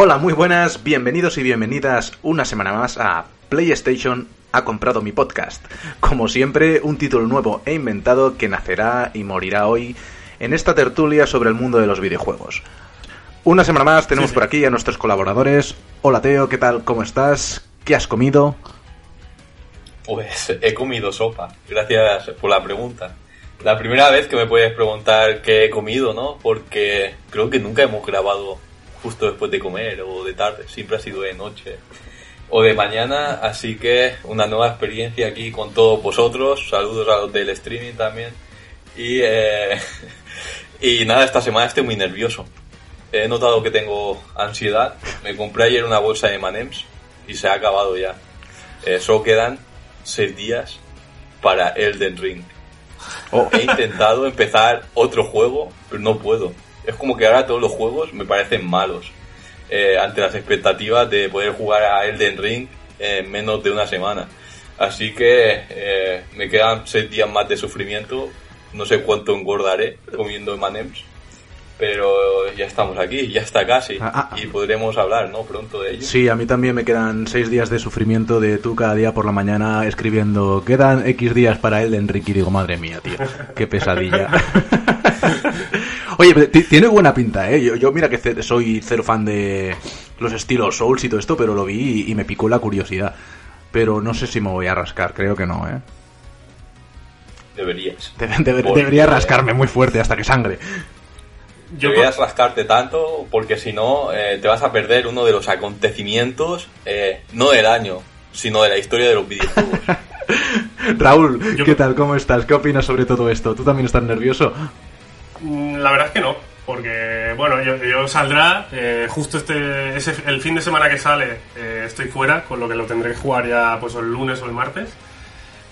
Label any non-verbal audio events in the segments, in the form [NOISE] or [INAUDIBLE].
Hola, muy buenas, bienvenidos y bienvenidas una semana más a PlayStation ha comprado mi podcast. Como siempre, un título nuevo e inventado que nacerá y morirá hoy en esta tertulia sobre el mundo de los videojuegos. Una semana más tenemos por aquí a nuestros colaboradores. Hola Teo, ¿qué tal? ¿Cómo estás? ¿Qué has comido? Pues he comido sopa. Gracias por la pregunta. La primera vez que me puedes preguntar qué he comido, ¿no? Porque creo que nunca hemos grabado justo después de comer o de tarde. Siempre ha sido de noche o de mañana. Así que una nueva experiencia aquí con todos vosotros. Saludos a los del streaming también. Y, eh, [LAUGHS] y nada, esta semana estoy muy nervioso. He notado que tengo ansiedad. Me compré ayer una bolsa de Manems y se ha acabado ya. Eh, solo quedan seis días para Elden Ring. Oh. He intentado empezar otro juego, pero no puedo. Es como que ahora todos los juegos me parecen malos. eh, ante las expectativas de poder jugar a Elden Ring en menos de una semana. Así que eh, me quedan seis días más de sufrimiento. No sé cuánto engordaré comiendo Manems. Pero ya estamos aquí, ya está casi. Ah, ah. Y podremos hablar, ¿no? Pronto de ello. Sí, a mí también me quedan seis días de sufrimiento de tú cada día por la mañana escribiendo quedan X días para él de Enrique y digo, madre mía, tío, qué pesadilla. [LAUGHS] Oye, tiene buena pinta, ¿eh? Yo, yo mira que soy cero fan de los estilos Souls y todo esto, pero lo vi y, y me picó la curiosidad. Pero no sé si me voy a rascar, creo que no, ¿eh? Deberías. Debe- debe- Porque- debería rascarme muy fuerte hasta que sangre. Yo Deberías rascarte tanto porque si no eh, te vas a perder uno de los acontecimientos, eh, no del año, sino de la historia de los videojuegos. [LAUGHS] Raúl, Yo- ¿qué tal? ¿Cómo estás? ¿Qué opinas sobre todo esto? ¿Tú también estás nervioso? Mm, La verdad es que no, porque bueno, yo, yo saldrá eh, justo este ese, el fin de semana que sale eh, estoy fuera, con lo que lo tendré que jugar ya pues el lunes o el martes.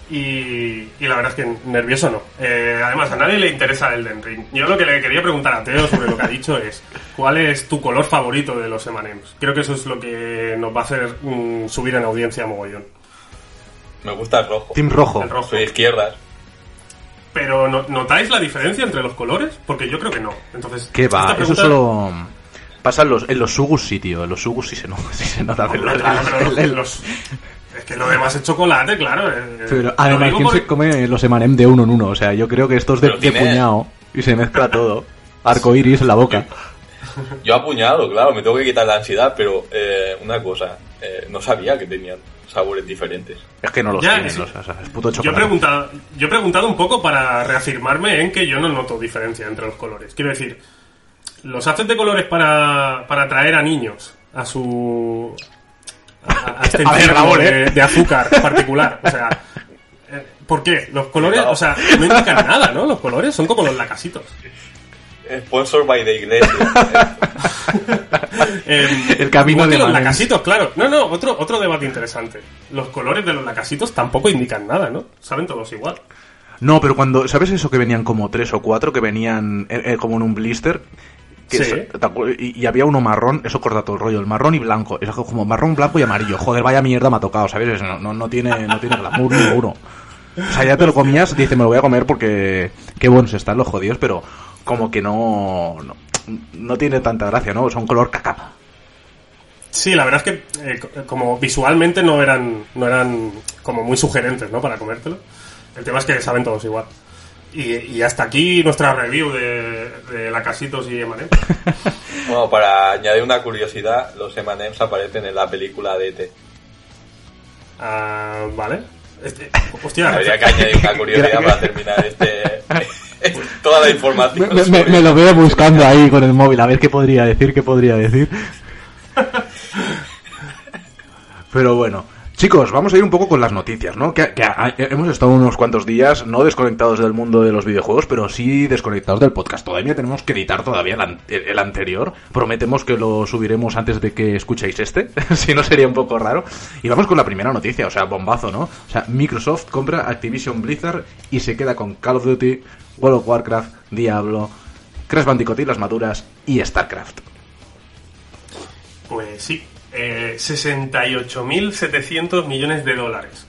Y, y la verdad es que nervioso no. Eh, además, a nadie le interesa el Den Ring. Yo lo que le quería preguntar a Teo sobre lo que ha dicho es: ¿cuál es tu color favorito de los Emanems? Creo que eso es lo que nos va a hacer mm, subir en audiencia a mogollón. Me gusta el rojo. Team Rojo. El rojo. Soy izquierdas. Pero ¿no- ¿notáis la diferencia entre los colores? Porque yo creo que no. Entonces, ¿Qué va? Eso solo pasa en los, en los Sugus sí, tío. En los Sugus sí se, no, [LAUGHS] sí se nota. Hombre, pero- claro, pero los- el- los- es que lo demás es chocolate, claro. eh, pero lo además, ¿quién por- se come los Emanem de uno en uno? O sea, yo creo que esto es de, Pero de puñado y se mezcla [LAUGHS] todo. Arco iris en la boca. Yo apuñado, claro, me tengo que quitar la ansiedad, pero eh, una cosa, eh, no sabía que tenían sabores diferentes. Es que no los Ya, tienen, sí. o sea, es puto Yo he, chocolate. preguntado, yo he preguntado un poco para reafirmarme en que yo no noto diferencia entre los colores. Quiero decir, los haces de colores para, para atraer a niños a su. a, a [LAUGHS] este A ver, ¿eh? de, de azúcar particular. O sea. [LAUGHS] eh, ¿Por qué? Los colores, o sea, no indican nada, ¿no? Los colores son como los lacasitos. Sponsor by the iglesia. [LAUGHS] Eh, El camino de los lacasitos, claro. No, no, otro, otro debate interesante. Los colores de los lacasitos tampoco indican nada, ¿no? Saben todos igual. No, pero cuando. ¿Sabes eso que venían como tres o cuatro que venían eh, eh, como en un blister? Que Sí. es- ¿te acuer- y, y había uno marrón, eso corta todo el rollo, el marrón y blanco. Es como marrón, blanco y amarillo. Joder, vaya mierda me ha tocado, ¿sabes? Eso No, no, no tiene, no tiene glamour ninguno. O sea, ya te lo comías, dice, me lo voy a comer porque qué buenos están los jodidos, pero como que no, no, no tiene tanta gracia, ¿no? Son color caca. Sí, la verdad es que eh, co- como visualmente no eran, no eran como muy sugerentes, ¿no? Para comértelo. El tema es que saben todos igual. Y, y hasta aquí nuestra review de, de lacasitos y M&M. [LAUGHS] bueno, para añadir una curiosidad, los M&M's aparecen en la película de E E.T. Ah, vale. Este, hostia, Habría que añadir una curiosidad para terminar este... [LAUGHS] toda la información. sobre- lo veo buscando ahí con el móvil, a ver qué podría decir, qué podría decir. [LAUGHS] Pero bueno, chicos, vamos a ir un poco con las noticias, ¿no? Que, ha- hemos estado unos cuantos días no desconectados del mundo de los videojuegos, pero sí desconectados del podcast. Todavía tenemos que editar todavía el, el anterior. Prometemos que lo subiremos antes de que escuchéis este, [LAUGHS] si no sería un poco raro. Y vamos con la primera noticia, o sea, bombazo, ¿no? O sea, Microsoft compra Activision Blizzard y se queda con Call of Duty, World of Warcraft, Diablo, Crash Bandicoot y las maduras y StarCraft. Pues sí, eh, 68.700 millones de dólares.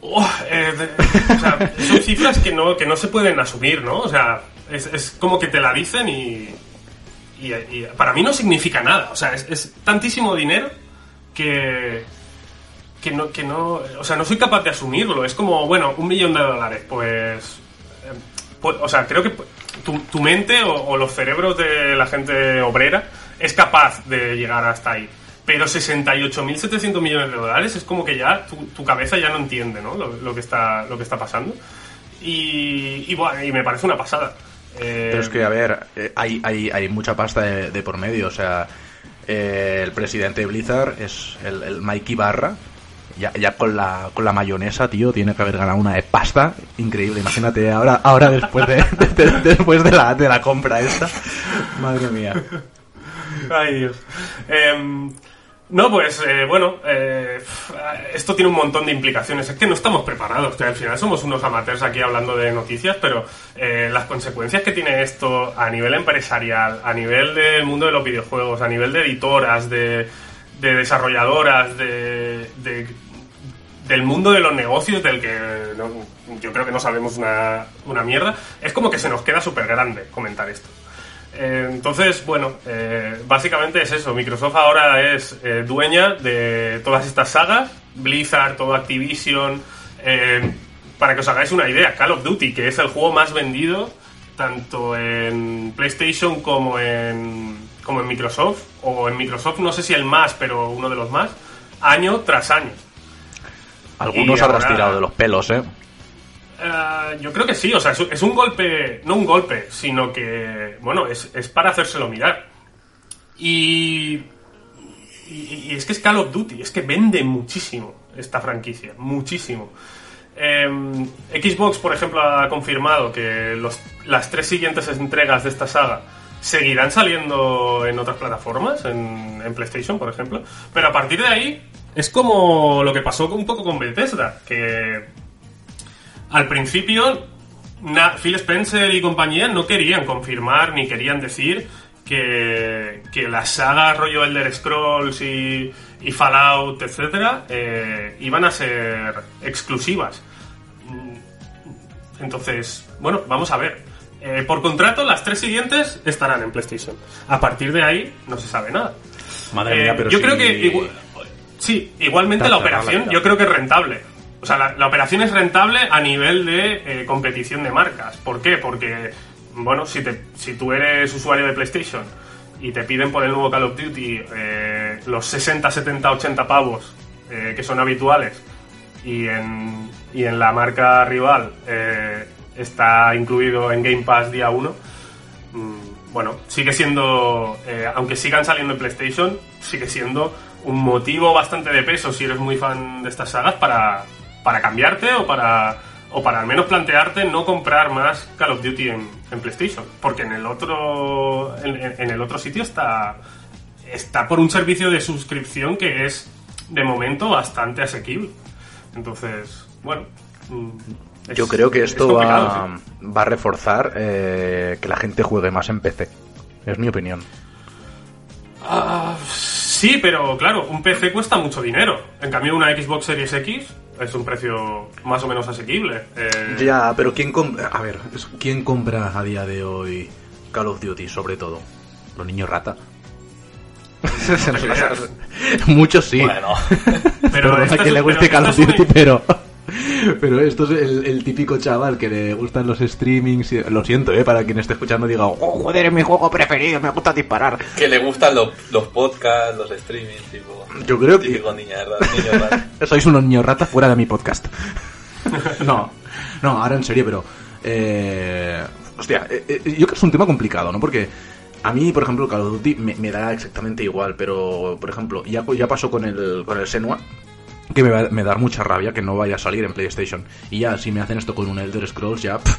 Oh, eh, o sea, [LAUGHS] son cifras que no, que no se pueden asumir, ¿no? O sea, es, es como que te la dicen y, y, y para mí no significa nada. O sea, es, es tantísimo dinero que, que no, que no, o sea, no soy capaz de asumirlo. Es como, bueno, un millón de dólares, pues, eh, pues, o sea, creo que tu, tu mente o, o los cerebros de la gente obrera es capaz de llegar hasta ahí. Pero 68.700 millones de dólares es como que ya tu, tu cabeza ya no entiende, ¿no? Lo, lo que está, lo que está pasando. Y, y, bueno, y me parece una pasada. Eh, Pero es que, a ver, eh, hay, hay, hay mucha pasta de, de por medio. O sea, eh, el presidente de Blizzard es el, el Mikey Barra. Ya, ya con la con la mayonesa, tío, tiene que haber ganado una pasta increíble. Imagínate ahora ahora después de, [LAUGHS] de- de- después de la de la compra esta. Madre mía. [LAUGHS] Ay, Dios. Em, no, pues eh, bueno, eh, esto tiene un montón de implicaciones. Es que no estamos preparados, que al final somos unos amateurs aquí hablando de noticias, pero eh, las consecuencias que tiene esto a nivel empresarial, a nivel del mundo de los videojuegos, a nivel de editoras, de, de desarrolladoras, de, de- del mundo de los negocios, del que no- yo creo que no sabemos una, una mierda, es como que se nos queda súper grande comentar esto. Entonces, bueno, eh, básicamente es eso. Microsoft ahora es eh, dueña de todas estas sagas, Blizzard, todo Activision. eh, para que os hagáis una idea, Call of Duty, que es el juego más vendido tanto en PlayStation como en, como en Microsoft, o en Microsoft no sé si el más, pero uno de los más, año tras año. Algunos habrás tirado de los pelos, ¿eh? Eh, yo creo que sí, o sea, es, un golpe, no un golpe, sino que, bueno, es, es para hacérselo mirar. Y, y, es que es Call of Duty, es que vende muchísimo esta franquicia, muchísimo. Eh, Xbox, por ejemplo, ha confirmado que las tres siguientes entregas de esta saga seguirán saliendo en otras plataformas, en, en PlayStation, por ejemplo. Pero a partir de ahí es como lo que pasó un poco con Bethesda, que al principio, na- Phil Spencer y compañía no querían confirmar ni querían decir que, que las sagas rollo Elder Scrolls y, y Fallout, etcétera, eh, iban a ser exclusivas. Mm, Entonces, bueno, vamos a ver. Eh, por contrato, las tres siguientes estarán en PlayStation. A partir de ahí, no se sabe nada. Madre Eh, mía, pero yo si- creo que igu- sí, igualmente la la operación yo creo que es rentable. O sea, la, operación es rentable a nivel de eh, competición de marcas. ¿Por qué? Porque, bueno, si, te, si tú eres usuario de PlayStation y te piden por el nuevo Call of Duty eh, los 60, 70, 80 pavos eh, que son habituales y en, y en la marca rival está incluido en Game Pass día 1, mm, bueno, sigue siendo, aunque sigan saliendo en PlayStation, sigue siendo un motivo bastante de peso si eres muy fan de estas sagas para, para cambiarte o para, o para al menos plantearte no comprar más Call of Duty en, en PlayStation. Porque en el otro, en, el otro sitio está, está por un servicio de suscripción que es de momento bastante asequible. Entonces, bueno. mm, es- Yo creo que es esto va, sí. va a reforzar eh, que la gente juegue más en PC. Es mi opinión. Ah, sí, pero claro, un PC cuesta mucho dinero. En cambio, una Xbox Series X es un precio más o menos asequible. Eh, Ya, pero ¿quién compra? A ver, es- ¿quién compra a día de hoy Call of Duty, sobre todo? Los niños rata. [LAUGHS] Muchos sí. Bueno, [LAUGHS] pero que es- le guste Call of Duty, un- pero. [LAUGHS] Pero esto es el, el típico chaval que le gustan los streamings. y- Lo siento, eh, para quien esté escuchando diga, oh, joder, es mi juego preferido, me gusta disparar. que le gustan los, los podcasts, los streamings, tipo. Yo creo que- niña. Niño raro. [LAUGHS] Sois unos niños ratas fuera de mi podcast. [LAUGHS] no, no, ahora en serio, pero. Eh, hostia, eh, eh, yo creo que es un tema complicado, ¿no? Porque a mí, por ejemplo, Call of Duty me, me da exactamente igual, pero, por ejemplo, ya, ya pasó con el, con el Senua. Que me va me da mucha rabia que no vaya a salir en PlayStation. Y ya, si me hacen esto con un Elder Scrolls, ya pff,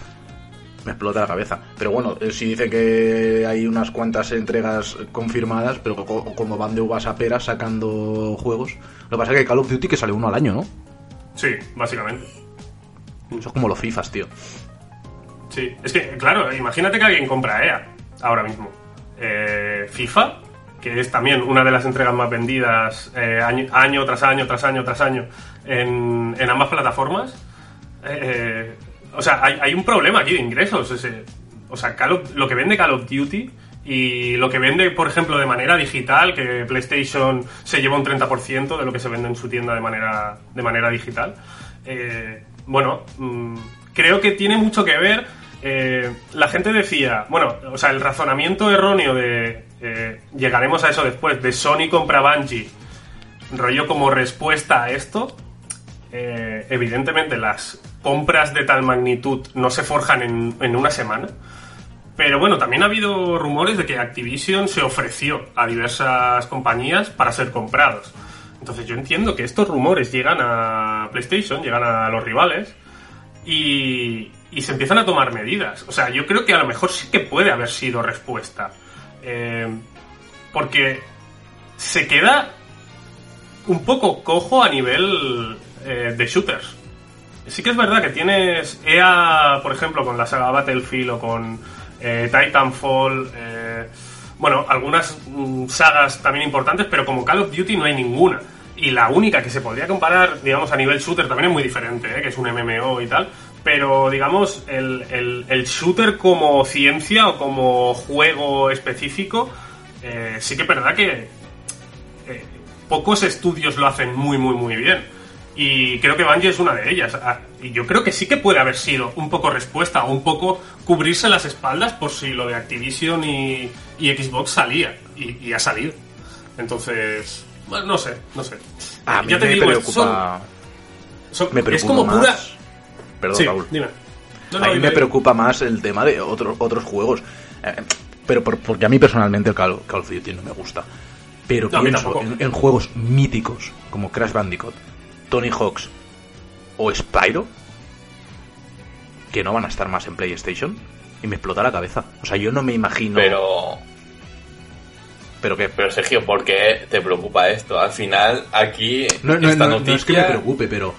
me explota la cabeza. Pero bueno, eh, si dicen que hay unas cuantas entregas confirmadas, pero co- como van de uvas a peras sacando juegos. Lo que pasa es que Call of Duty que sale uno al año, ¿no? Sí, básicamente. Eso es como los FIFAs, tío. Sí, es que, claro, imagínate que alguien compra EA ahora mismo. Eh, FIFA, que es también una de las entregas más vendidas eh, año, tras año, tras año, tras año en, ambas plataformas. Eh, o sea, hay, un problema aquí de ingresos. o sea, lo que vende Call of Duty y lo que vende, por ejemplo, de manera digital, que PlayStation se lleva un 30% de lo que se vende en su tienda de manera, de manera digital, eh, bueno, mm, creo que tiene mucho que ver. eh, la gente decía, bueno, o sea, el razonamiento erróneo de eh, llegaremos a eso después, de Sony compra Bungie, rollo como respuesta a esto, eh, evidentemente las compras de tal magnitud no se forjan en, una semana. Pero bueno, también ha habido rumores de que Activision se ofreció a diversas compañías para ser comprados. Entonces yo entiendo que estos rumores llegan a PlayStation, llegan a los rivales y se empiezan a tomar medidas. O sea, yo creo que a lo mejor sí que puede haber sido respuesta. Eh, porque se queda un poco cojo a nivel eh, de shooters. Sí que es verdad que tienes EA, por ejemplo, con la saga Battlefield o con eh, Titanfall, bueno, algunas mm, sagas también importantes, pero como Call of Duty no hay ninguna. Y la única que se podría comparar, digamos, a nivel shooter también es muy diferente, que es un MMO y tal. Pero, digamos, el, el- el shooter como ciencia o como juego específico, eh, sí que es verdad que eh, pocos estudios lo hacen muy, muy, muy bien. Y creo que Bungie es una de ellas. Ah, Y yo creo que sí que puede haber sido un poco respuesta o un poco cubrirse las espaldas por si lo de Activision y, y Xbox salía. Y, y ha salido. Entonces, bueno, no sé, no sé. A mí Ya te me digo, preocupa. son- son- me es como más. pura. Perdón, Sí, Raúl. dime. No, no, a mí dime, me dime. preocupa más el tema de otros otros juegos. Eh, pero por- porque a mí personalmente el Call, Call of Duty no me gusta. Pero No, pienso en, en juegos míticos como Crash Bandicoot, Tony Hawk's o Spyro que no van a estar más en PlayStation y me explota la cabeza. O sea, yo no me imagino. Pero, ¿Pero qué? pero Sergio, ¿por qué te preocupa esto? Al final, aquí, No, no, esta no, no noticia... es que me preocupe, pero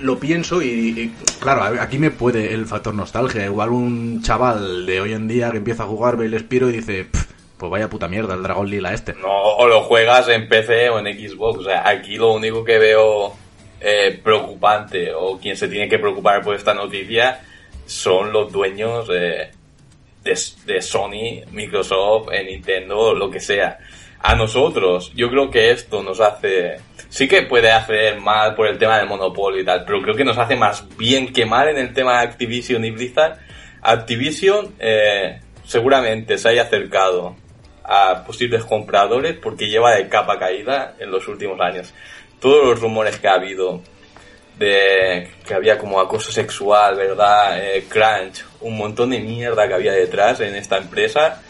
lo pienso y, claro, aquí me puede el factor nostalgia. Igual un chaval de hoy en día que empieza a jugar ve el Spiro y dice, "Pf, pues vaya puta mierda, el Dragón Lila este. No, o lo juegas en PC o en Xbox. O sea, aquí lo único que veo eh, preocupante o quien se tiene que preocupar por esta noticia son los dueños eh, de, de Sony, Microsoft, eh, Nintendo, lo que sea. A nosotros, yo creo que esto nos hace... Sí que puede hacer mal por el tema del monopolio y tal, pero creo que nos hace más bien que mal en el tema de Activision y Blizzard. Activision eh, seguramente se haya acercado a posibles compradores porque lleva de capa caída en los últimos años. Todos los rumores que ha habido de que había como acoso sexual, ¿verdad? Eh, crunch, un montón de mierda que había detrás en esta empresa.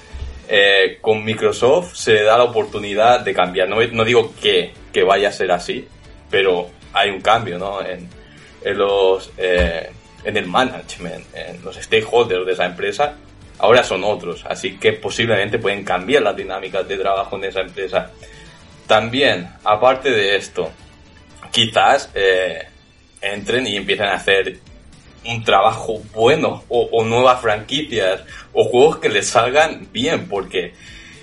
Eh, con Microsoft se le da la oportunidad de cambiar. No, digo que, que vaya a ser así, pero hay un cambio, ¿no? En, en los, eh, en el management, en los stakeholders de esa empresa, ahora son otros. Así que posiblemente pueden cambiar las dinámicas de trabajo en esa empresa. También, aparte de esto, quizás eh, entren y empiecen a hacer un trabajo bueno o, nuevas franquicias o juegos que les salgan bien porque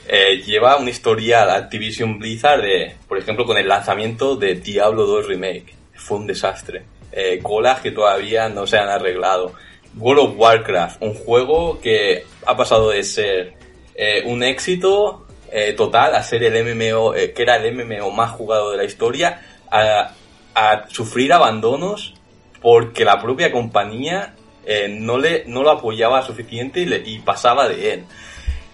eh, lleva un historial Activision Blizzard de, por ejemplo, con el lanzamiento de Diablo 2 Remake. Fue un desastre. Eh, colas que todavía no se han arreglado. World of Warcraft, un juego que ha pasado de ser eh, un éxito eh, total a ser el MMO, eh, que era el MMO más jugado de la historia, a, a sufrir abandonos porque la propia compañía eh, no, le, no lo apoyaba suficiente y, pasaba de él.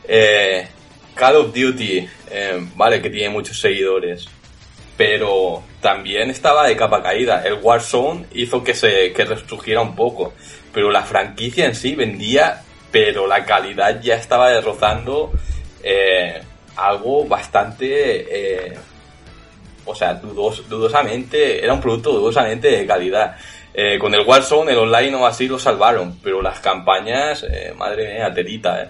Eh, Call of Duty, eh, vale, que tiene muchos seguidores, pero también estaba de capa caída. El Warzone hizo que se que resurgiera un poco, pero la franquicia en sí vendía, pero la calidad ya estaba rozando eh, algo bastante, o sea, dudos, dudosamente, era un producto dudosamente de calidad. Eh, con el Warzone, el online o así lo salvaron, pero las campañas, eh, madre mía, telita, eh.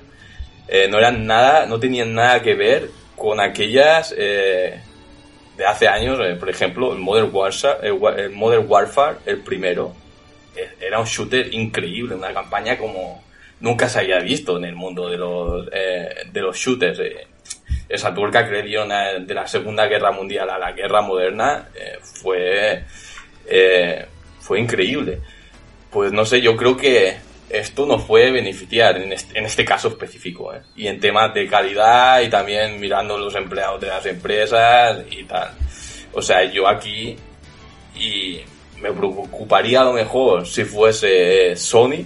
Eh, no eran nada, no tenían nada que ver con aquellas de hace años, por ejemplo, el Modern Warfare, el, Modern Warfare, el primero, era un shooter increíble, una campaña como nunca se había visto en el mundo de los, de los shooters. Esa tuerca que de la Segunda Guerra Mundial a la Guerra Moderna fue, fue increíble. Pues no sé, yo creo que esto nos puede beneficiar en este, caso específico, ¿eh? Y en temas de calidad y también mirando los empleados de las empresas y tal. O sea, yo aquí y me preocuparía a lo mejor si fuese Sony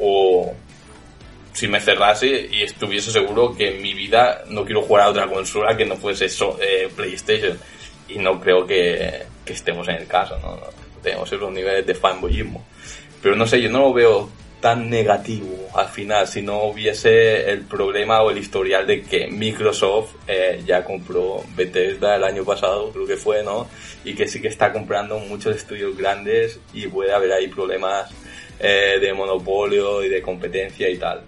o si me cerrase y estuviese seguro que en mi vida no quiero jugar a otra consola que no fuese eh, PlayStation. Y no creo que, que, estemos en el caso, ¿no? Tenemos esos niveles de fanboyismo. Pero no sé, yo no lo veo tan negativo al final si no hubiese el problema o el historial de que Microsoft eh, ya compró Bethesda el año pasado, creo que fue, ¿no? Y que sí que está comprando muchos estudios grandes y puede haber ahí problemas eh, de monopolio y de competencia y tal.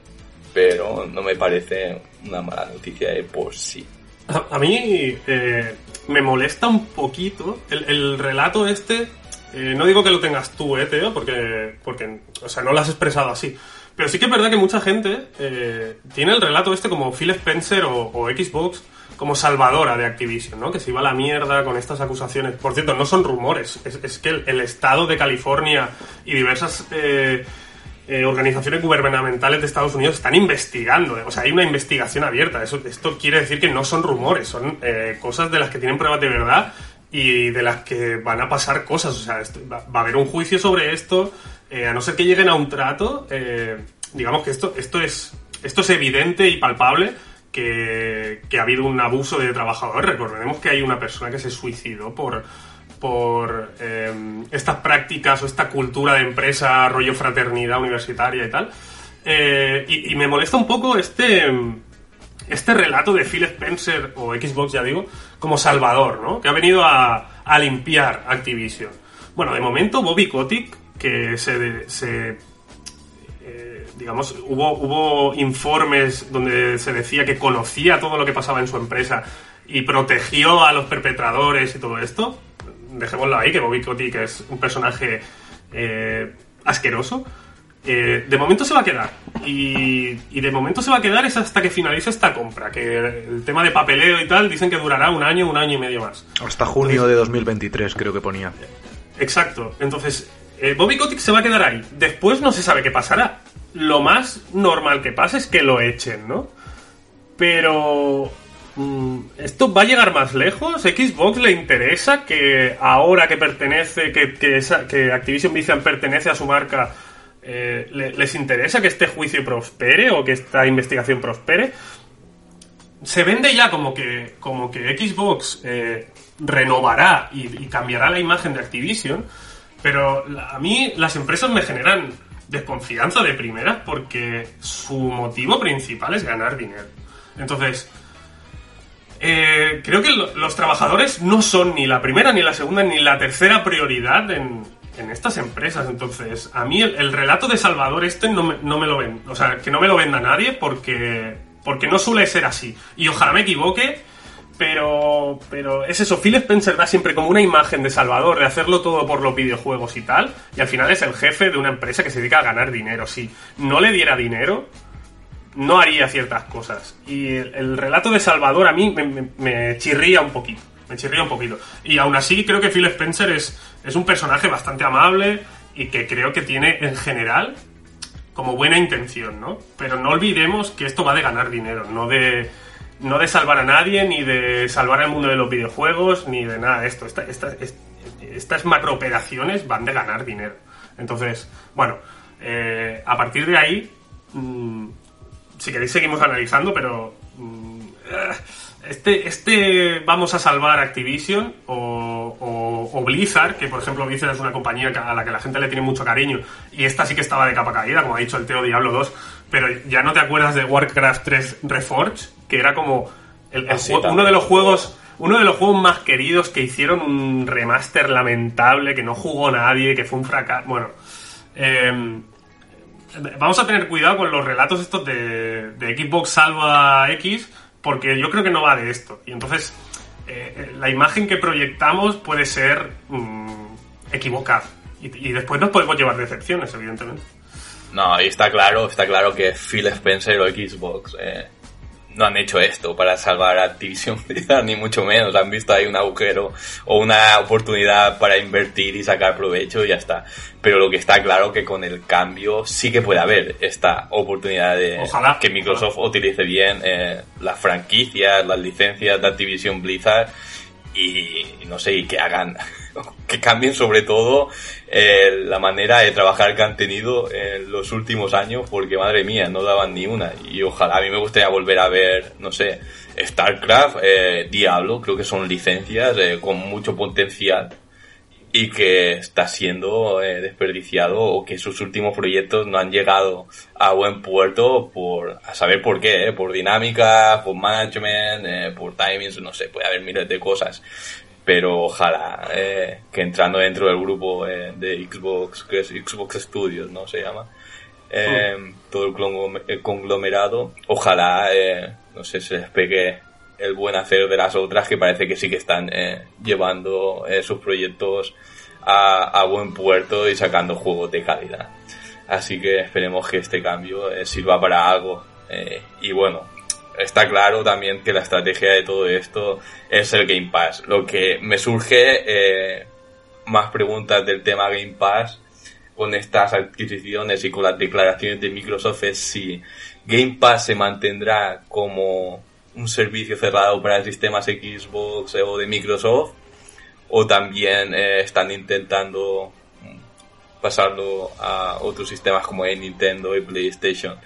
Pero no me parece una mala noticia de por sí. A, mí eh, me molesta un poquito el, el relato este eh, no digo que lo tengas tú, eh, Teo, porque, porque, o sea, no lo has expresado así. Pero sí que es verdad que mucha gente eh, tiene el relato este como Phil Spencer o, Xbox como salvadora de Activision, ¿no? Que se iba a la mierda con estas acusaciones. Por cierto, no son rumores, es, que el, estado de California y diversas eh, organizaciones gubernamentales de Estados Unidos están investigando. O sea, hay una investigación abierta. Eso, esto quiere decir que no son rumores, son cosas de las que tienen pruebas de verdad y de las que van a pasar cosas. O sea, va, a haber un juicio sobre esto, eh, a no ser que lleguen a un trato. Eh, digamos que esto, esto, es, esto es evidente y palpable que, ha habido un abuso de trabajadores. Recordemos que hay una persona que se suicidó por, por eh, estas prácticas o esta cultura de empresa, rollo fraternidad universitaria y tal. y, me molesta un poco este este relato de Phil Spencer, o Xbox ya digo, como salvador, ¿no? Que ha venido a, limpiar Activision. Bueno, de momento Bobby Kotick, que se... se eh, digamos, hubo, hubo informes donde se decía que conocía todo lo que pasaba en su empresa y protegió a los perpetradores y todo esto. Dejémoslo ahí, que Bobby Kotick es un personaje eh, asqueroso. Eh, de momento se va a quedar. Y, de momento se va a quedar es hasta que finalice esta compra. Que el tema de papeleo y tal dicen que durará un año, un año y medio más. Hasta junio de 2023, creo que ponía. Exacto. Entonces, eh, Bobby Kotick se va a quedar ahí. Después no se sabe qué pasará. Lo más normal que pasa es que lo echen, ¿no? Pero. Mm, ¿Esto va a llegar más lejos? ¿Xbox le interesa que ahora que pertenece, que, que, que Activision Blizzard pertenece a su marca, eh, les interesa que este juicio prospere o que esta investigación prospere. Se vende ya como que, como que Xbox eh, renovará y, cambiará la imagen de Activision, pero a mí las empresas me generan desconfianza de primera porque su motivo principal es ganar dinero. Entonces, eh, creo que los trabajadores no son ni la primera, ni la segunda, ni la tercera prioridad en, en estas empresas. Entonces, a mí el, relato de Salvador este no me, no me, lo ven, o sea, que no me lo venda nadie porque, porque no suele ser así. Y ojalá me equivoque, pero, pero es eso, Phil Spencer da siempre como una imagen de Salvador, de hacerlo todo por los videojuegos y tal, y al final es el jefe de una empresa que se dedica a ganar dinero. Si no le diera dinero, no haría ciertas cosas. Y el, relato de Salvador a mí me chirría un poquito me chirría un poquito. Y aún así creo que Phil Spencer es, es un personaje bastante amable y que creo que tiene en general como buena intención, ¿no? Pero no olvidemos que esto va de ganar dinero, no de, no de salvar a nadie, ni de salvar el mundo de los videojuegos, ni de nada de esto. estas macrooperaciones van de ganar dinero. Entonces, bueno, eh, a partir de ahí, mm, si queréis seguimos analizando, pero... Mm, eh, este, este vamos a salvar Activision o, Blizzard, que por ejemplo Blizzard es una compañía a la que la gente le tiene mucho cariño y esta sí que estaba de capa caída, como ha dicho el Teo Diablo 2, pero ya no te acuerdas de Warcraft 3 Reforged, que era como el, uno de los juegos uno de los juegos más queridos que hicieron un remaster lamentable, que no jugó nadie, que fue un fracaso. Bueno, em, vamos a tener cuidado con los relatos estos de, de Xbox Salva X, porque yo creo que no va de esto. Y entonces eh, eh, la imagen que proyectamos puede ser mm, equivocada. Y, después nos podemos llevar decepciones, evidentemente. No, y está claro, está claro que Phil Spencer o Xbox eh, no han hecho esto para salvar a Activision [LAUGHS] ni mucho menos. Han visto ahí un agujero o una oportunidad para invertir y sacar provecho y ya está. Pero lo que está claro que con el cambio sí que puede haber esta oportunidad de que Microsoft utilice bien eh, las franquicias, las licencias de Activision Blizzard y no sé, y que hagan, [LAUGHS] que cambien sobre todo eh, la manera de trabajar que han tenido en los últimos años, porque madre mía, no daban ni una. Y ojalá, a mí me gustaría volver a ver, no sé, StarCraft, eh, Diablo, creo que son licencias eh, con mucho potencial y que está siendo eh, desperdiciado o que sus últimos proyectos no han llegado a buen puerto por a saber por qué, eh, por dinámica, por management, eh, por timings, no sé, puede haber miles de cosas. Pero ojalá que entrando dentro del grupo de Xbox, que es Xbox Studios, ¿no? Se llama. Todo el conglomerado, ojalá, no sé, se les pegue el buen hacer de las otras que parece que sí que están eh, llevando eh, sus proyectos a, buen puerto y sacando juegos de calidad. Así que esperemos que este cambio eh, sirva para algo. y bueno, está claro también que la estrategia de todo esto es el Game Pass. Lo que me surge más preguntas del tema Game Pass con estas adquisiciones y con las declaraciones de Microsoft es si Game Pass se mantendrá como un servicio cerrado para sistemas Xbox o de Microsoft o también eh, están intentando pasarlo a otros sistemas como Nintendo y PlayStation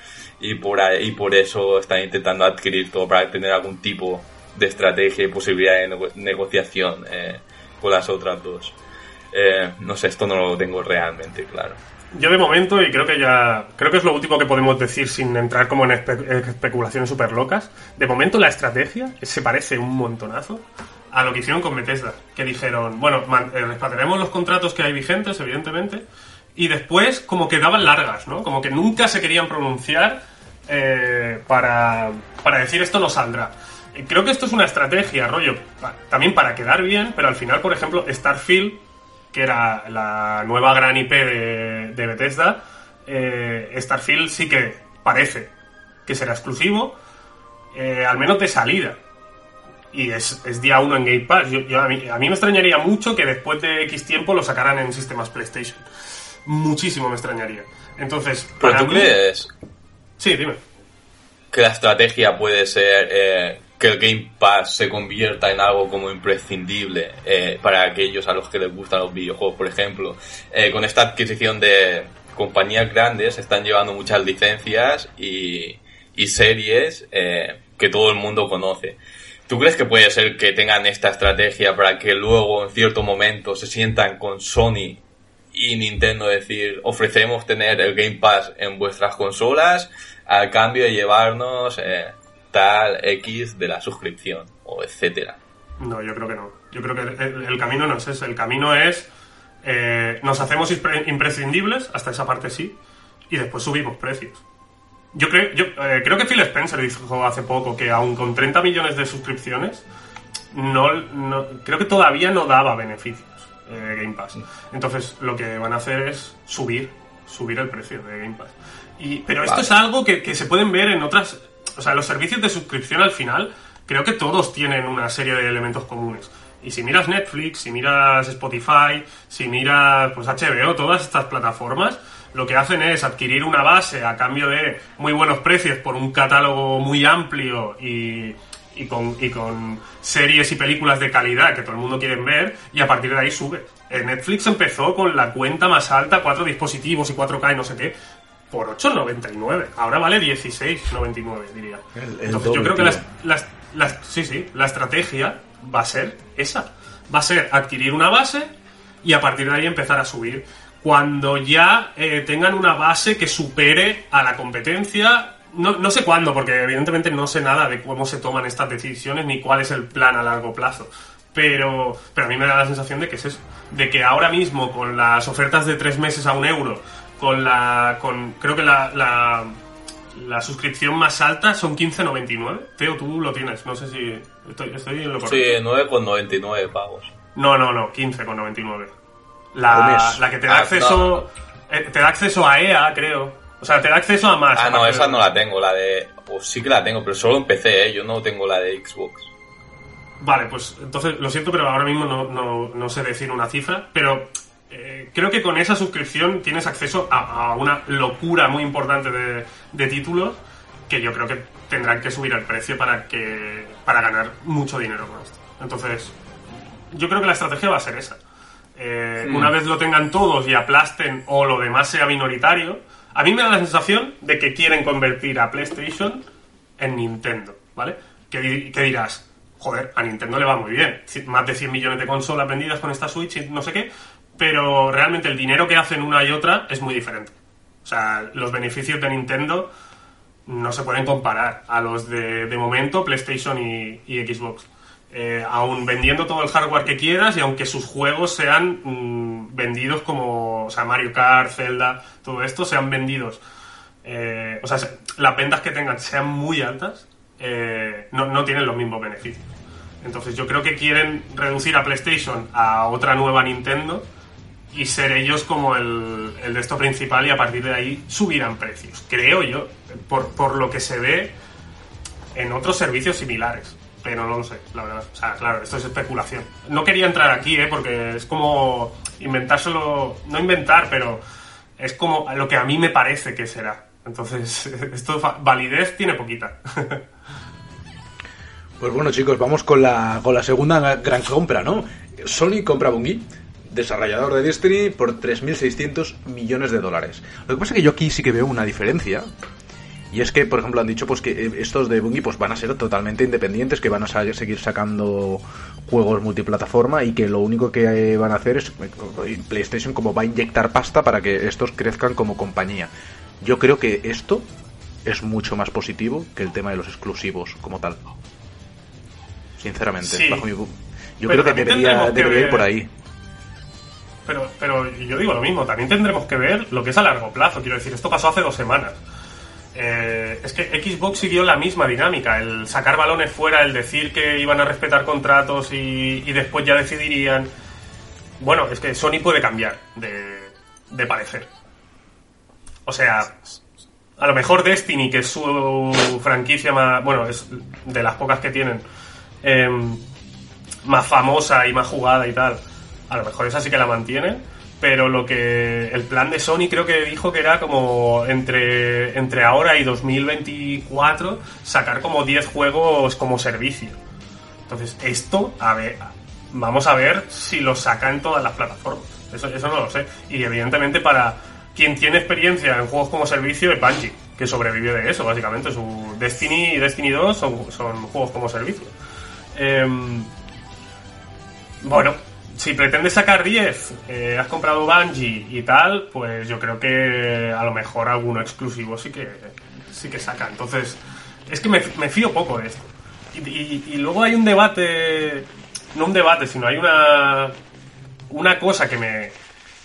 y por ahí, y por eso están intentando adquirir todo para tener algún tipo de estrategia y posibilidad de negociación eh, con las otras dos. Eh, no sé, esto no lo tengo realmente claro. Yo de momento, y creo que ya. Creo que es lo último que podemos decir sin entrar como en especulaciones súper locas. De momento, la estrategia se parece un montonazo a lo que hicieron con Bethesda. Que dijeron, bueno, eh, respetaremos los contratos que hay vigentes, evidentemente. Y después, como que daban largas, ¿no? Como que nunca se querían pronunciar eh, para, para decir esto no saldrá. Creo que esto es una estrategia, rollo, también para quedar bien, pero al final, por ejemplo, Starfield que era la nueva gran IP de, Bethesda, eh, Starfield sí que parece que será exclusivo, eh, al menos de salida. Y es, día uno en Game Pass. a, mí, me extrañaría mucho que después de X tiempo lo sacaran en sistemas PlayStation. Muchísimo me extrañaría. Entonces, ¿Pero tú crees? Sí, dime. Que la estrategia puede ser eh, que el Game Pass se convierta en algo como imprescindible eh, para aquellos a los que les gustan los videojuegos, por ejemplo. Eh, con esta adquisición de compañías grandes están llevando muchas licencias y, series eh, que todo el mundo conoce. ¿Tú crees que puede ser que tengan esta estrategia para que luego en cierto momento se sientan con Sony y Nintendo decir ofrecemos tener el Game Pass en vuestras consolas al cambio de llevarnos tal X de la suscripción o etcétera. No, yo creo que no. Yo creo que el, camino no es ese. El camino es eh, nos hacemos imprescindibles, hasta esa parte sí, y después subimos precios. Yo creo, yo, eh, creo que Phil Spencer dijo hace poco que aún con 30 millones de suscripciones, no, creo que todavía no daba beneficios eh, Game Pass. Entonces lo que van a hacer es subir, subir el precio de Game Pass. Y, pero esto es algo que, que se pueden ver en otras o sea, los servicios de suscripción al final, creo que todos tienen una serie de elementos comunes. Y si miras Netflix, si miras Spotify, si miras pues HBO, todas estas plataformas, lo que hacen es adquirir una base a cambio de muy buenos precios por un catálogo muy amplio y, y, con, y con series y películas de calidad que todo el mundo quiere ver y a partir de ahí sube. Netflix empezó con la cuenta más alta, cuatro dispositivos y 4K y no sé qué, por 8,99. Ahora vale 16,99, diría. Entonces yo creo que las, sí, sí, la estrategia va a ser esa. Va a ser adquirir una base y a partir de ahí empezar a subir. Cuando ya eh, tengan una base que supere a la competencia, no, no, sé cuándo, porque evidentemente no sé nada de cómo se toman estas decisiones ni cuál es el plan a largo plazo. Pero, pero a mí me da la sensación de que es eso. De que ahora mismo, con las ofertas de tres meses a un euro, con la. con creo que la, la, suscripción más alta son 15.99. Teo, tú lo tienes, no sé si estoy, estoy en lo correcto. Sí, 9,99 pagos. No, no, no, 15,99. La, la que te da ah, acceso. Eh, te da acceso a EA, creo. O sea, te da acceso a más. Ah, no, esa de- no la tengo, la de... O sí que la tengo, pero solo en PC, ¿eh? Yo no tengo la de Xbox. Vale, pues entonces lo siento, pero ahora mismo no, no- no sé decir una cifra, pero eh, creo que con esa suscripción tienes acceso a, a una locura muy importante de, de títulos que yo creo que tendrán que subir el precio para que para ganar mucho dinero con esto. Entonces, yo creo que la estrategia va a ser esa. Eh, Hmm. Una vez lo tengan todos y aplasten o lo demás sea minoritario, a mí me da la sensación de que quieren convertir a PlayStation en Nintendo, ¿vale? Que, que dirás, joder, a Nintendo le va muy bien, más de 100 millones de consolas vendidas con esta Switch y no sé qué, pero realmente el dinero que hacen una y otra es muy diferente. O sea, los beneficios de Nintendo no se pueden comparar a los de, de momento PlayStation y, Xbox. Eh, aún vendiendo todo el hardware que quieras y aunque sus juegos sean mm, vendidos como, o sea, Mario Kart, Zelda, todo esto sean vendidos, eh, o sea, se- las ventas que tengan sean muy altas, eh, no, no tienen los mismos beneficios. Entonces yo creo que quieren reducir a PlayStation a otra nueva Nintendo y ser ellos como el, el de esto principal y a partir de ahí subirán precios. Creo yo, por, por lo que se ve en otros servicios similares. Pero no lo sé, la verdad. O sea, claro, esto es especulación. No quería entrar aquí, ¿eh? Porque es como inventárselo... No inventar, pero es como lo que a mí me parece que será. Entonces, [LAUGHS] esto validez tiene poquita. Pues bueno, chicos, vamos con la, con la segunda gran compra, ¿no? Sony compra Bungie, desarrollador de Destiny, por 3.600 millones de dólares. Lo que pasa es que yo aquí sí que veo una diferencia. Y es que, por ejemplo, han dicho pues que eh, estos de Bungie pues van a ser totalmente independientes, que van a sa- seguir sacando juegos multiplataforma y que lo único que eh, van a hacer es eh, PlayStation como va a inyectar pasta para que estos crezcan como compañía. Yo creo que esto es mucho más positivo que el tema de los exclusivos como tal. Sinceramente, Sí. bajo mi yo Pero creo que debería, que ir por ahí. Pero, pero yo digo lo mismo, también tendremos que ver lo que es a largo plazo. Quiero decir, esto pasó hace dos semanas. Eh, es que Xbox siguió la misma dinámica, el sacar balones fuera, el decir que iban a respetar contratos y, después ya decidirían. Bueno, es que Sony puede cambiar de, de parecer. O sea, a lo mejor Destiny, que es su franquicia más. Bueno, es de las pocas que tienen. em, más famosa y más jugada y tal. A lo mejor esa sí que la mantiene. Pero lo que. El plan de Sony creo que dijo que era como entre, entre ahora y 2024 sacar como 10 juegos como servicio. Entonces, esto, a ver. Vamos a ver si lo saca en todas las plataformas. Eso, eso no lo sé. Y evidentemente para quien tiene experiencia en juegos como servicio es Bungie, que sobrevivió de eso, básicamente. Su Destiny y Destiny 2 son, son juegos como servicio. Em, bueno, si pretendes sacar 10, eh, has comprado Bungie y tal, pues yo creo que a lo mejor alguno exclusivo sí que sí que saca. Entonces, es que me, me fío poco de esto. Y, y- luego hay un debate, no un debate, sino hay una, una cosa que me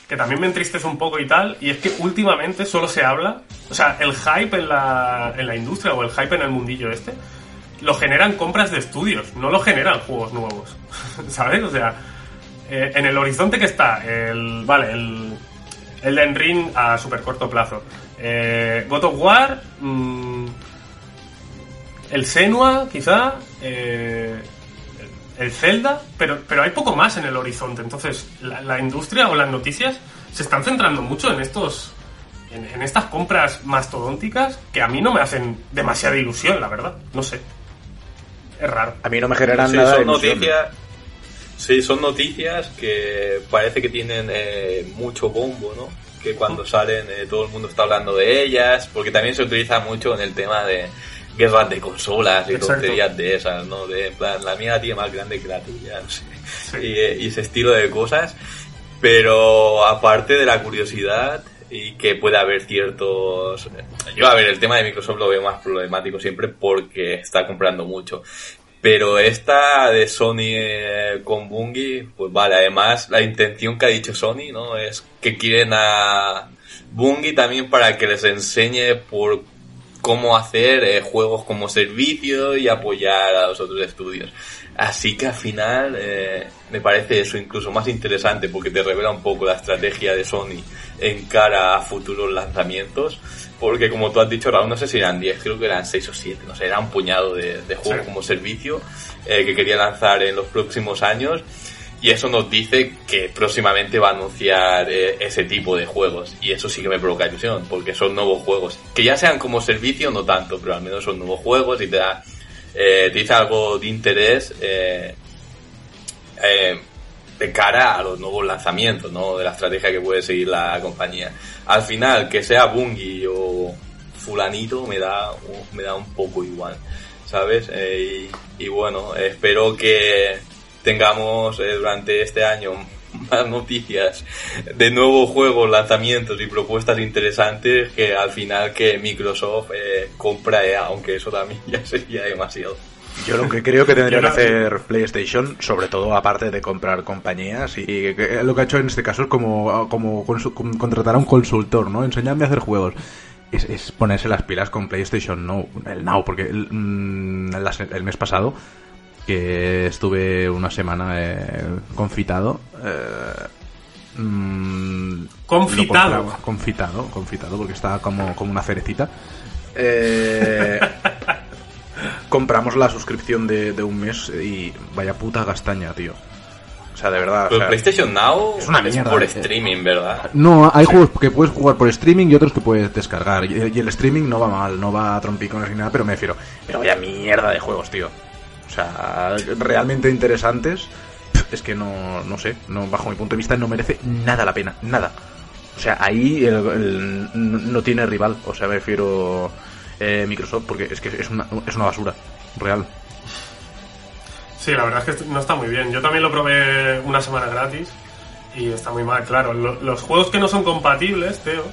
que también me entristece un poco y tal, y es que últimamente solo se habla, o sea, el hype en la, en la industria o el hype en el mundillo este, lo generan compras de estudios, no lo generan juegos nuevos, [LAUGHS] ¿sabes? O sea, eh, en el horizonte que está, el, vale, el Elden Ring a súper corto plazo, eh, God of War, mm, el Senua, quizá, eh, el Zelda, pero, pero hay poco más en el horizonte. Entonces, la, la industria o las noticias se están centrando mucho en estos. En, en estas compras mastodónticas que a mí no me hacen demasiada ilusión, la verdad. No sé. Es raro. A mí no me generan Sí, nada de son noticias. Sí, son noticias que parece que tienen eh, mucho bombo, ¿no? Que cuando salen eh, todo el mundo está hablando de ellas, porque también se utiliza mucho en el tema de guerras de consolas y Exacto. tonterías de esas, ¿no? De en plan, la mía tiene más grande que la tuya, no sé. Sí. Y, eh, y ese estilo de cosas. Pero aparte de la curiosidad y que puede haber ciertos... Yo, a ver, el tema de Microsoft lo veo más problemático siempre porque está comprando mucho. Pero esta de Sony eh, con Bungie, pues vale, además la intención que ha dicho Sony, ¿no? Es que quieren a Bungie también para que les enseñe por cómo hacer eh, juegos como servicio y apoyar a los otros estudios. Así que al final eh, me parece eso incluso más interesante porque te revela un poco la estrategia de Sony en cara a futuros lanzamientos. Porque como tú has dicho, Raúl, no sé si eran 10, creo que eran 6 o 7, no sé, era un puñado de, de juegos Sí. como servicio eh, que quería lanzar en los próximos años. Y eso nos dice que próximamente va a anunciar eh, ese tipo de juegos. Y eso sí que me provoca ilusión, porque son nuevos juegos. Que ya sean como servicio, no tanto, pero al menos son nuevos juegos y te da, eh, dice algo de interés eh, eh, de cara a los nuevos lanzamientos, ¿no? De la estrategia que puede seguir la compañía. Al final, que sea Bungie o fulanito me da, me da un poco igual, ¿sabes? Eh, y, y bueno, espero que tengamos eh, durante este año más noticias de nuevos juegos, lanzamientos y propuestas interesantes que al final que Microsoft eh, compra EA, aunque eso también [LAUGHS] ya sería demasiado. Yo lo que creo que tendría que hacer PlayStation, sobre todo aparte de comprar compañías, y que lo que ha hecho en este caso es como, como contratar a un consultor, ¿no? Enseñadme a hacer juegos. Es, es ponerse las pilas con PlayStation Now, el Now, porque el, mm, el mes pasado, que estuve una semana eh, confitado, eh, mm, Confitado. confitado, confitado, porque estaba como, como una cerecita. [LAUGHS] Eh, compramos la suscripción de, de un mes y vaya puta gastaña, tío. O sea, de verdad. o Pero sea, PlayStation Now es una mierda, por eh. streaming, ¿verdad? no, hay juegos que puedes jugar por streaming y otros que puedes descargar. Y, y el streaming no va mal, no va a trompicones ni nada, pero me refiero. Pero vaya mierda de juegos, tío. O sea, realmente interesantes. Es que no, no sé, no, bajo mi punto de vista no merece nada la pena, nada. O sea, ahí el- no tiene rival. O sea, me refiero eh, Microsoft porque es que es una, es una basura, real. Sí, la verdad es que no está muy bien. Yo también lo probé una semana gratis y está muy mal, claro. Lo- los juegos que no son compatibles, Teo,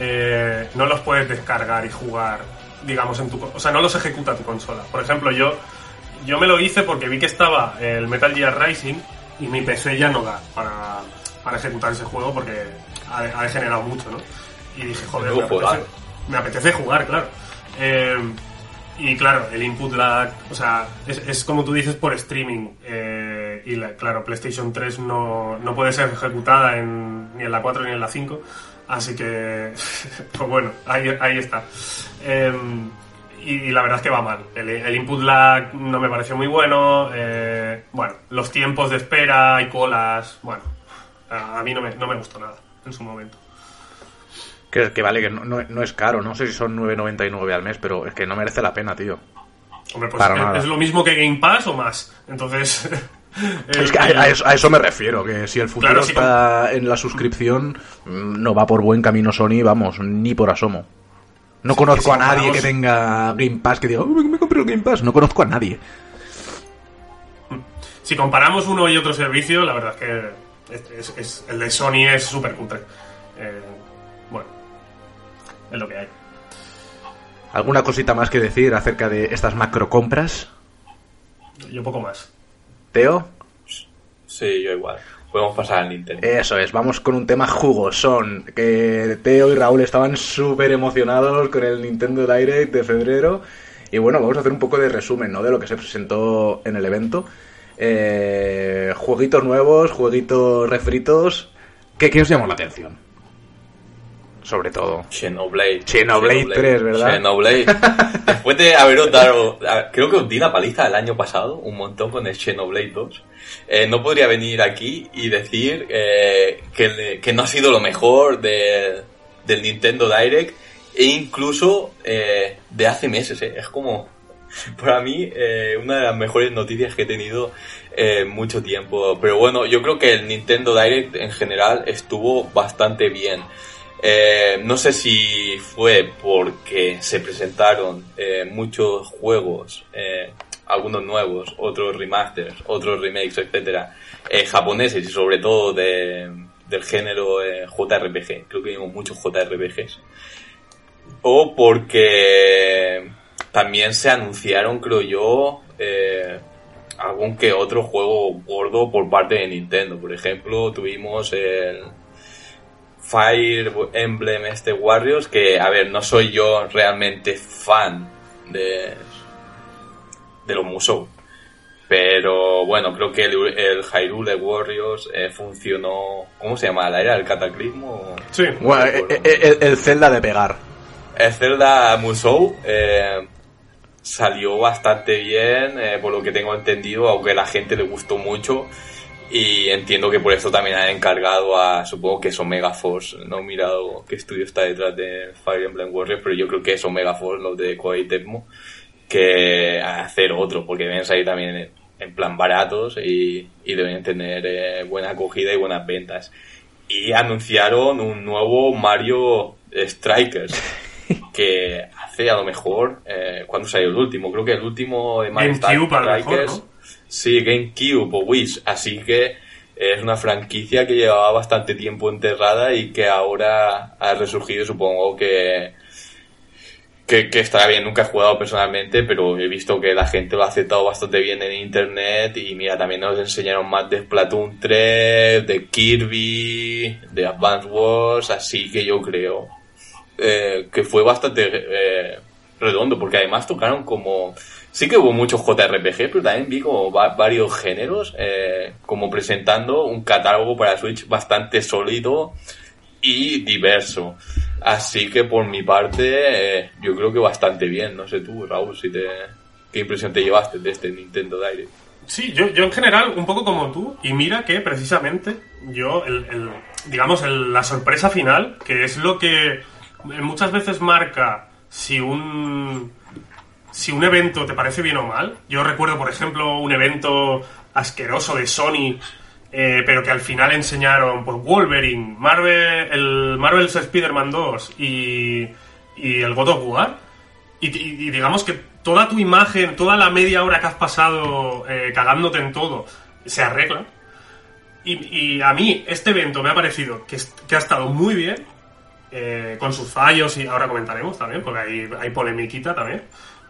eh, no los puedes descargar y jugar, digamos, en tu... O sea, no los ejecuta tu consola. Por ejemplo, yo, yo me lo hice porque vi que estaba el Metal Gear Rising y mi PC ya no da para, para ejecutar ese juego porque ha, ha degenerado mucho, ¿no? Y dije, joder, me apetece, juegazo. me apetece jugar, claro. Eh, y claro, el input lag, o sea, es, es como tú dices por streaming. eh, y la- claro, PlayStation 3 no, no puede ser ejecutada en, ni en la 4 ni en la 5. Así que, [LAUGHS] pues bueno, ahí, ahí está. Eh, y, la verdad es que va mal. El, el input lag no me pareció muy bueno. eh, bueno, los tiempos de espera y colas, bueno, a, mí no me, no me gustó nada en su momento. Que, que vale, que no, no- no es caro, no sé si son 9.99 al mes, pero es que no merece la pena, tío. Hombre, pues Para es, nada. es lo mismo que Game Pass o más. Entonces. [LAUGHS] Es el- que a, a eso, a eso me refiero, que si el futuro Claro, sí, está en la suscripción, mm, no va por buen camino Sony, vamos, ni por asomo. No conozco si a nadie que tenga Game Pass que diga, "Oh, me, me compré el Game Pass. No conozco a nadie. Si comparamos uno y otro servicio, la verdad es que es- es- es- el de Sony es súper cutre. Eh, bueno, es lo que hay. ¿Alguna cosita más que decir acerca de estas macro compras? Yo poco más. Teo, Sí, yo igual. Podemos pasar al Nintendo. eso es, vamos con un tema jugosón. Que Teo y Raúl estaban súper emocionados con el Nintendo Direct de febrero. Y bueno, vamos a hacer un poco de resumen, ¿no? De lo que se presentó en el evento. Eh, jueguitos nuevos, jueguitos refritos. ¿Qué, qué os llamó la atención? Sobre todo. Xenoblade. Xenoblade 3, ¿verdad? Xenoblade. [LAUGHS] Después de haberos dado, creo que os di la paliza el año pasado, un montón con el Xenoblade 2. eh, no podría venir aquí y decir eh, que, le- que no ha sido lo mejor de- del Nintendo Direct e incluso eh, de hace meses. eh. Es como, para mí, eh, una de las mejores noticias que he tenido en mucho tiempo. Pero bueno, yo creo que el Nintendo Direct en general estuvo bastante bien. Eh, no sé si fue porque se presentaron eh, muchos juegos, eh, algunos nuevos, otros remasters, otros remakes, etcétera, japoneses y sobre todo de, del género JRPG. Creo que vimos muchos JRPGs. O porque también se anunciaron, creo yo, algún que otro juego gordo por parte de Nintendo. Por ejemplo, tuvimos el Fire Emblem este Warriors, que a ver, no soy yo realmente fan de, de los Musou. Pero bueno, creo que el, el Hyrule Warriors eh, funcionó. ¿Cómo se llama? ¿La era el cataclismo? Sí. Bueno, eh, eh, el, el Zelda de pegar. El Zelda Musou eh, salió bastante bien, eh, por lo que tengo entendido, aunque a la gente le gustó mucho. Y entiendo que por eso también han encargado a, supongo que es Omega Force. No he mirado qué estudio está detrás de Fire Emblem Warriors, pero yo creo que es Omega Force, los de Koei Tecmo, que hacer otro, porque deben salir también en, plan baratos y, y deben tener eh, buena acogida y buenas ventas. Y anunciaron un nuevo Mario Strikers, [LAUGHS] que hace a lo mejor, eh, ¿cuándo salió el último? Creo que el último de Mario Strikers. ¿no? Sí, GameCube o Wish. Así que es una franquicia que llevaba bastante tiempo enterrada y que ahora ha resurgido. Supongo que, que, que estará bien. Nunca he jugado personalmente, pero he visto que la gente lo ha aceptado bastante bien en internet. Y mira, también nos enseñaron más de Splatoon 3, de Kirby, de Advance Wars. Así que yo creo eh, que fue bastante eh, redondo, porque además tocaron como... Sí que hubo muchos JRPG, pero también vi como va- varios géneros, eh, como presentando un catálogo para Switch bastante sólido y diverso. Así que por mi parte, eh, yo creo que bastante bien. No sé tú, Raúl, si te, qué impresión te llevaste de este Nintendo Direct. Sí, yo, yo en general, un poco como tú, y mira que precisamente yo, el, el- digamos, el- la sorpresa final, que es lo que muchas veces marca si un, si un evento te parece bien o mal. Yo recuerdo, por ejemplo, un evento asqueroso de Sony, eh, pero que al final enseñaron pues, Wolverine, Marvel, el Marvel's Spider-Man 2 y, y el God of War. Y, digamos que toda tu imagen, toda la media hora que has pasado eh, cagándote en todo, se arregla. Y, a mí este evento me ha parecido que, que ha estado muy bien, eh, con sus fallos y ahora comentaremos también, porque hay, hay polemiquita también.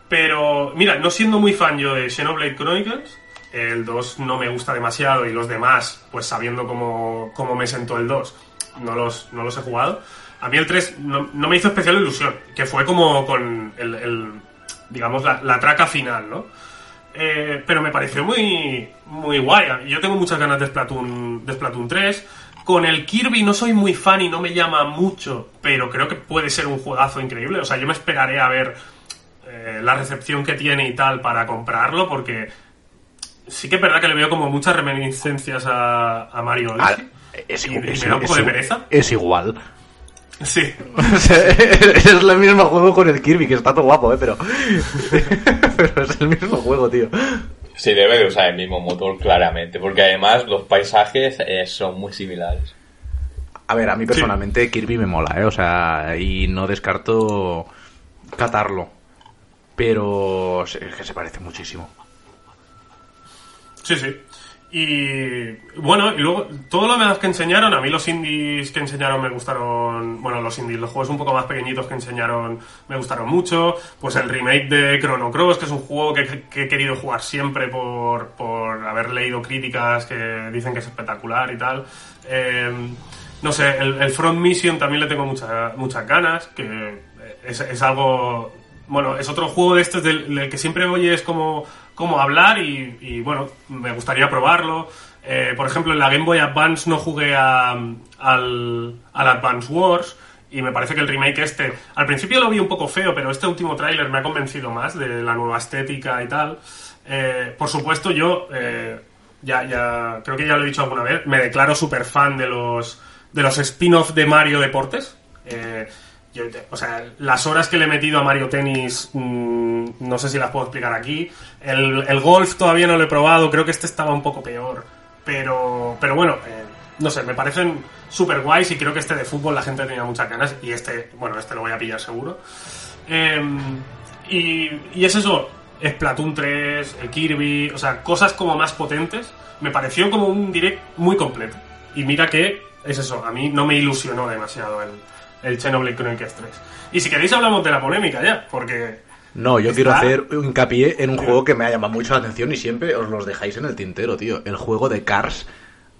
Pero mira, no siendo muy fan yo de Xenoblade Chronicles, el 2 no me gusta demasiado y los demás, pues sabiendo cómo, cómo me sentó el 2, no los, no los he jugado. A mí el 3 no, no me hizo especial ilusión, que fue como con el, digamos, la, la traca final, ¿no? Eh, pero me pareció muy, muy guay. Yo tengo muchas ganas de Splatoon, de Splatoon 3. Con el Kirby no soy muy fan y no me llama mucho, pero creo que puede ser un juegazo increíble. O sea, yo me esperaré a ver eh, la recepción que tiene y tal para comprarlo, porque sí que es verdad que le veo como muchas reminiscencias a, a Mario Ah, es, Y- y es- me da un poco de es- pereza. es igual. Sí, [LAUGHS] O sea, es el mismo juego con el Kirby, que está todo guapo, ¿eh? Pero, [LAUGHS] pero es el mismo juego, tío. Sí, debe de usar el mismo motor claramente, porque además los paisajes eh, son muy similares. A ver, a mí personalmente Kirby me mola, ¿eh? O sea, y no descarto catarlo. Pero es que se parece muchísimo. Sí, sí. Y bueno, y luego todo lo demás que enseñaron, a mí los indies que enseñaron me gustaron, bueno, los indies, los juegos un poco más pequeñitos que enseñaron me gustaron mucho, pues el remake de Chrono Cross, que es un juego que, he querido jugar siempre por, por haber leído críticas que dicen que es espectacular y tal. Eh, no sé, el, el Front Mission también le tengo mucha- muchas ganas, que es, es algo bueno, es otro juego de estos del, del que siempre oyes como, como hablar y, y, bueno, me gustaría probarlo. Eh, por ejemplo, en la Game Boy Advance no jugué a- al, al Advance Wars y me parece que el remake este, al principio lo vi un poco feo, pero este último tráiler me ha convencido más de la nueva estética y tal. Eh, por supuesto, yo eh, ya, ya creo que ya lo he dicho alguna vez, me declaro súper fan de los, de los spin-off de Mario Deportes. Eh, yo, o sea, las horas que le he metido a Mario Tennis, mm, no sé si las puedo explicar aquí. El, el golf todavía no lo he probado, creo que este estaba un poco peor. Pero, pero bueno, eh, no sé, me parecen súper guays y creo que este de fútbol la gente tenía muchas ganas y este, bueno, este lo voy a pillar seguro. Em, y, y es eso, Splatoon 3, el Kirby, o sea, cosas como más potentes. Me pareció como un direct muy completo. Y mira que es eso, a mí no me ilusionó demasiado el, el Xenoblade Chronicles 3. Y si queréis hablamos de la polémica ya, porque No, yo Está- quiero hacer hincapié en un juego que me ha llamado mucho la atención y siempre os los dejáis en el tintero, tío. El juego de Cars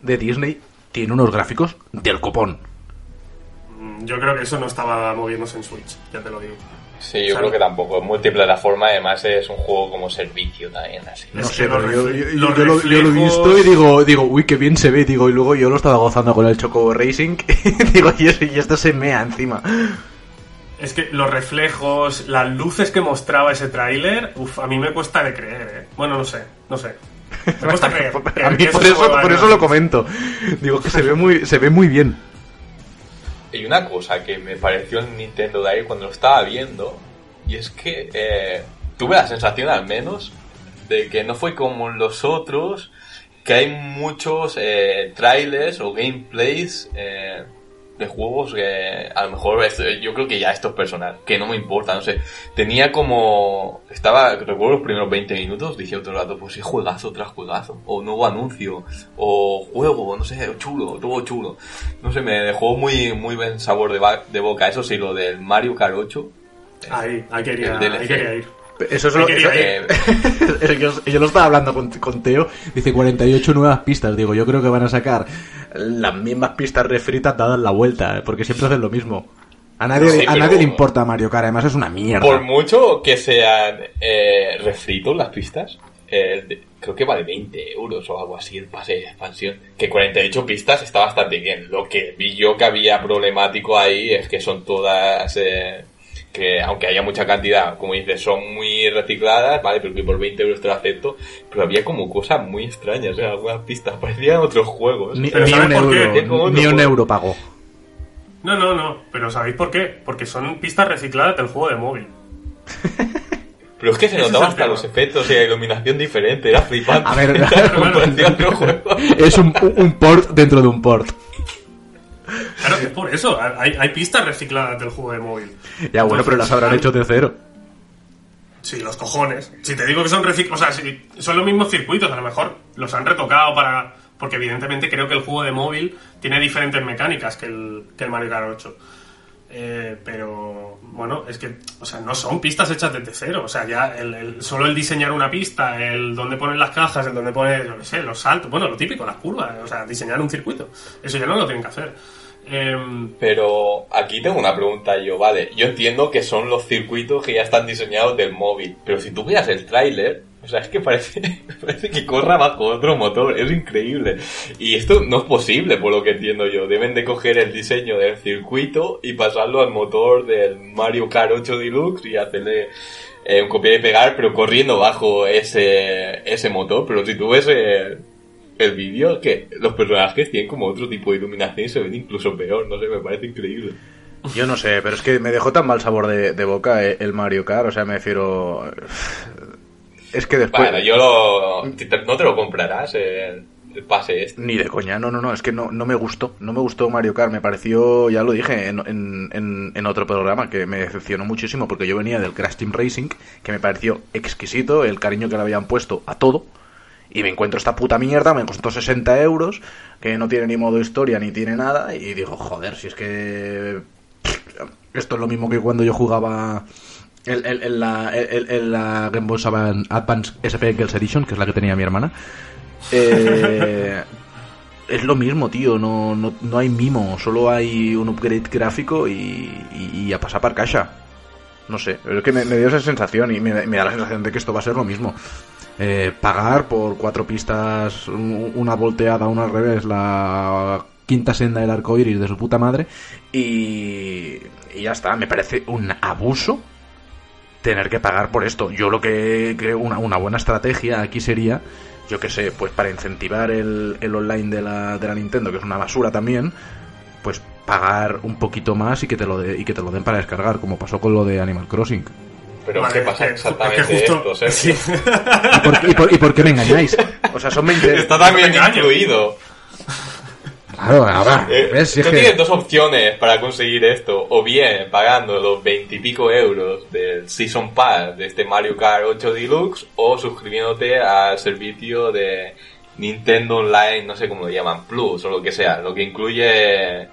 de Disney tiene unos gráficos del copón. yo creo que eso no estaba moviéndose en Switch, ya te lo digo. Sí, yo creo que tampoco. Es multiplataforma, además es un juego como servicio también, así. No sé, pero yo, lo, yo lo he visto y digo, digo, uy, qué bien se ve, digo, y luego yo lo estaba gozando con el Chocobo Racing, [LAUGHS] y digo, y, eso- y esto se mea encima. Es que los reflejos, las luces que mostraba ese tráiler, uf, a mí me cuesta de creer, ¿eh? Bueno, no sé, no sé. Me cuesta [LAUGHS] creer. A mí por eso, por eso lo comento. Digo que se ve muy, se ve muy bien. Y una cosa que me pareció en Nintendo Direct cuando lo estaba viendo, y es que eh, tuve la sensación al menos de que no fue como los otros, que hay muchos eh, trailers o gameplays eh, de juegos que a lo mejor esto- yo creo que ya esto es personal, que no me importa, no sé. Tenía como... Estaba, recuerdo los primeros 20 minutos, dije otro rato, pues sí, juegazo tras juegazo, o nuevo anuncio, o juego, no sé, chulo, todo chulo. No sé, me dejó muy, muy buen sabor de, boca. Eso sí, lo del Mario Kart 8. Ahí, ahí quería, ahí quería ir. Eso es lo eh, [LAUGHS] yo, yo lo estaba hablando con, con Teo, dice 48 nuevas pistas, digo, yo creo que van a sacar las mismas pistas refritas dadas la vuelta, eh, porque siempre hacen lo mismo. A nadie, Sí, a nadie le importa Mario Kart, además es una mierda. Por mucho que sean eh, refritos las pistas, eh, de- creo que vale 20 euros o algo así el pase de expansión. Que 48 pistas está bastante bien. Lo que vi yo que había problemático ahí es que son todas... eh, que aunque haya mucha cantidad, como dices, son muy recicladas, ¿vale? Pero que por 20 euros te lo acepto. Pero había como cosas muy extrañas en algunas pistas. [LAUGHS] Parecían otros juegos. Ni, Pero ni ¿sabes un euro, ni un euro pago. No, no, no, pero ¿sabéis por qué? Porque son pistas recicladas del juego de móvil. [LAUGHS] Pero es que se notaban hasta los efectos y la iluminación diferente. Era flipante. A ver, [LAUGHS] claro. Juego. es un, un port dentro de un port. Claro, es por eso, hay, hay pistas recicladas del juego de móvil. Ya bueno, pero las habrán hecho de cero. Sí, los cojones. Si te digo que son reciclados, o sea, si son los mismos circuitos, a lo mejor los han retocado para... Porque evidentemente creo que el juego de móvil tiene diferentes mecánicas que el, que el Mario Kart 8. Eh, pero bueno, es que, o sea, no son pistas hechas desde cero. O sea, ya el, el- solo el diseñar una pista, el dónde ponen las cajas, el dónde poner, yo qué sé, los saltos, bueno, lo típico, las curvas, o sea, diseñar un circuito. Eso ya no lo tienen que hacer. Em, Pero aquí tengo una pregunta yo, vale. Yo entiendo que son los circuitos que ya están diseñados del móvil. Pero si tú veas el tráiler, o sea, es que parece, [LAUGHS] parece que corra bajo otro motor. Es increíble. Y esto no es posible, por lo que entiendo yo. Deben de coger el diseño del circuito y pasarlo al motor del Mario Kart 8 Deluxe y hacerle eh, un copiar y pegar, pero corriendo bajo ese, ese motor. Pero si tú ves eh, el vídeo, que los personajes tienen como otro tipo de iluminación y se ven incluso peor. No sé, me parece increíble. Yo no sé, pero es que me dejó tan mal sabor de, de boca eh, el Mario Kart, o sea, me refiero... [SIGHS] Es que después... Bueno, yo lo... No te lo comprarás el, el pase este. Ni de coña, no, no, no, es que no, no me gustó, no me gustó Mario Kart, me pareció, ya lo dije en- en otro programa, que me decepcionó muchísimo porque yo venía del Crash Team Racing, que me pareció exquisito el cariño que le habían puesto a todo, y me encuentro esta puta mierda, me costó 60 euros, que no tiene ni modo historia ni tiene nada, y digo, joder, si es que esto es lo mismo que cuando yo jugaba en, en- en la, Game Boy Advance SP Girls Edition, que es la que tenía mi hermana. [LAUGHS] Eh, es lo mismo, tío. No, no, no hay mimo, solo hay un upgrade gráfico y, y, y a pasar para caja. No sé, es que me, me dio esa sensación y me, me da la sensación de que esto va a ser lo mismo. Eh, pagar por cuatro pistas, un- una volteada, una al revés, la quinta senda del arco iris de su puta madre y, ya está. Me parece un abuso tener que pagar por esto. Yo lo que creo una, una buena estrategia aquí sería, yo que sé, pues para incentivar el, el online de la, de la Nintendo, que es una basura también, pues pagar un poquito más y que te lo de- y que te lo den para descargar, como pasó con lo de Animal Crossing. Pero vale, ¿qué pasa exactamente es que justo- esto, [LAUGHS] Sergio? sí. ¿Y por, y por- y por qué me engañáis? O sea, son 20... Está también incluido. Claro, ahora, Eh, ¿ves? Si es tú que- tienes dos opciones para conseguir esto. O bien pagando los veintipico euros del Season Pass de este Mario Kart 8 Deluxe o suscribiéndote al servicio de Nintendo Online, no sé cómo lo llaman, Plus o lo que sea, lo que incluye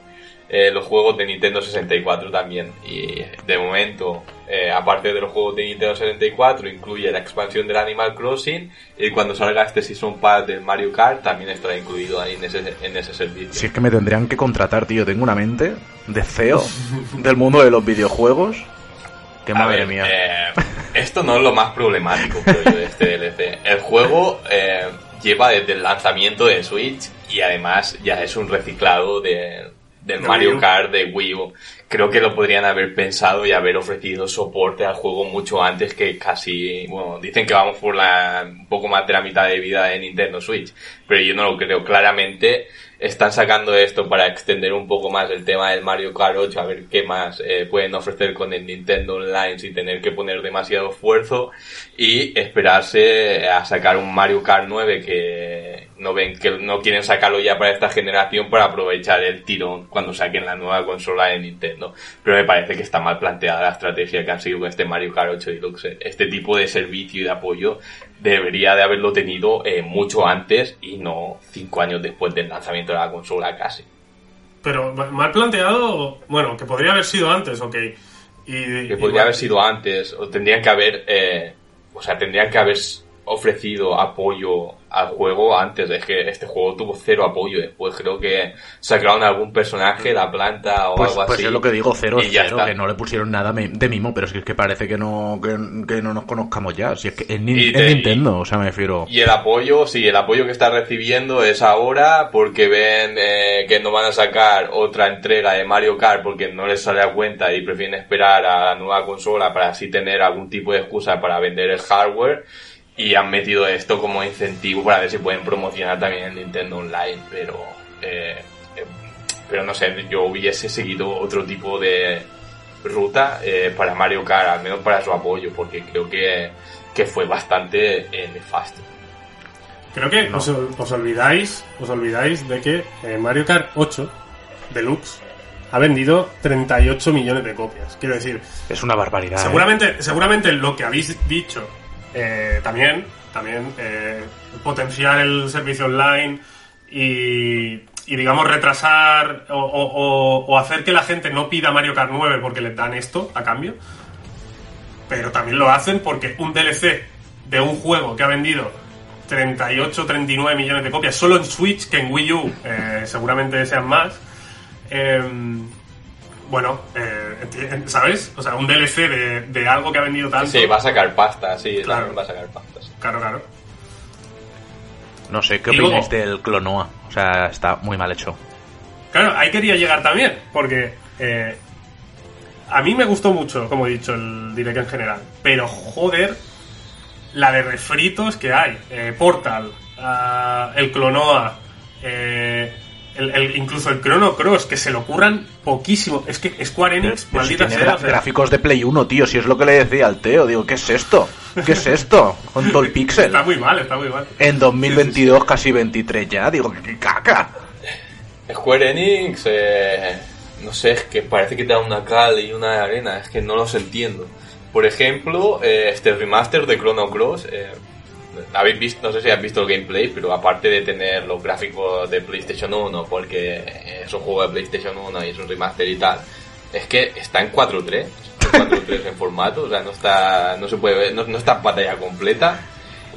eh, los juegos de Nintendo 64 también. Y de momento, eh, aparte de los juegos de Nintendo 64, incluye la expansión del Animal Crossing. Y cuando salga este Season Pass del Mario Kart, también estará incluido ahí en ese, en ese servicio. Si es que me tendrían que contratar, tío. Tengo una mente de CEO [LAUGHS] del mundo de los videojuegos. Que A madre ver, mía. eh, [LAUGHS] esto no es lo más problemático, creo yo, de este DLC. El juego eh, lleva desde el lanzamiento de Switch y además ya es un reciclado de, del De Mario. Kart de Wii U. Creo que lo podrían haber pensado y haber ofrecido soporte al juego mucho antes que casi, bueno, dicen que vamos por la, un poco más de la mitad de vida de Nintendo Switch, pero yo no lo creo. Claramente están sacando esto para extender un poco más el tema del Mario Kart 8, a ver qué más eh, pueden ofrecer con el Nintendo Online sin tener que poner demasiado esfuerzo y esperarse a sacar un Mario Kart 9 que no ven que no quieren sacarlo ya para esta generación para aprovechar el tirón cuando saquen la nueva consola de Nintendo. Pero me parece que está mal planteada la estrategia que han seguido con este Mario Kart 8 Deluxe. Este tipo de servicio y de apoyo debería de haberlo tenido eh, mucho antes y no cinco años después del lanzamiento de la consola casi. Pero ma- mal planteado, bueno, que podría haber sido antes, ok. Y, Que y- podría haber sido antes, o tendrían que haber, eh, o sea, tendrían que haber ofrecido apoyo al juego antes. Es que este juego tuvo cero apoyo. Después creo que sacaron algún personaje, la planta o Pues, algo pues así. es lo que digo, cero y ya cero, está. que no le pusieron nada de mimo, pero es que, es que parece que no, que, que no nos conozcamos ya. Si es que es, Ni- Nintendo, o sea, me refiero. Y el apoyo, sí, el apoyo que está recibiendo es ahora porque ven eh, que no van a sacar otra entrega de Mario Kart porque no les sale a cuenta y prefieren esperar a la nueva consola para así tener algún tipo de excusa para vender el hardware y han metido esto como incentivo para ver si pueden promocionar también el Nintendo Online, pero eh, eh, pero no sé, yo hubiese seguido otro tipo de ruta eh, para Mario Kart, al menos para su apoyo, porque creo que, que fue bastante eh, nefasto. Creo que os, os olvidáis, os olvidáis de que eh, Mario Kart 8 Deluxe ha vendido 38 millones de copias. Quiero decir, Es una barbaridad. ¿eh? seguramente, seguramente lo que habéis dicho eh, también, también eh, potenciar el servicio online y, digamos retrasar o, o- hacer que la gente no pida Mario Kart 9 porque les dan esto a cambio. Pero también lo hacen porque un DLC de un juego que ha vendido 38, 39 millones de copias solo en Switch que en Wii U eh, seguramente sean más. Em, bueno, eh, ¿sabes? O sea, un DLC de, de algo que ha vendido tanto. Sí, va a sacar pasta, sí, Claro. va a sacar pasta. sí. Claro, claro. No sé, ¿qué opináis luego- del Clonoa? O sea, está muy mal hecho. Claro, ahí quería llegar también, porque eh, a mí me gustó mucho, como he dicho, el direct en general. Pero joder, la de refritos que hay. Eh, Portal, ah, el Clonoa, eh, el, el- incluso el Chrono Cross, que se lo curran poquísimo. Es que Square Enix, Pero si maldita tiene sea. o sea, gráficos de Play 1, tío, si es lo que le decía al Teo. Digo, ¿qué es esto? ¿Qué es esto? Con todo el [LAUGHS] pixel. está muy mal, está muy mal. En 2022, casi 23 ya. Digo, ¿qué caca? Square Enix, eh, no sé, es que parece que te da una cal y una arena, es que no los entiendo. Por ejemplo, eh, este remaster de Chrono Cross, eh, habéis visto, no sé si habéis visto el gameplay, pero aparte de tener los gráficos de PlayStation 1, porque es un juego de PlayStation 1 y es un remaster y tal, es que está en 4.3, en 4.3 en formato, o sea, no está, no se puede ver, no, no está en pantalla completa.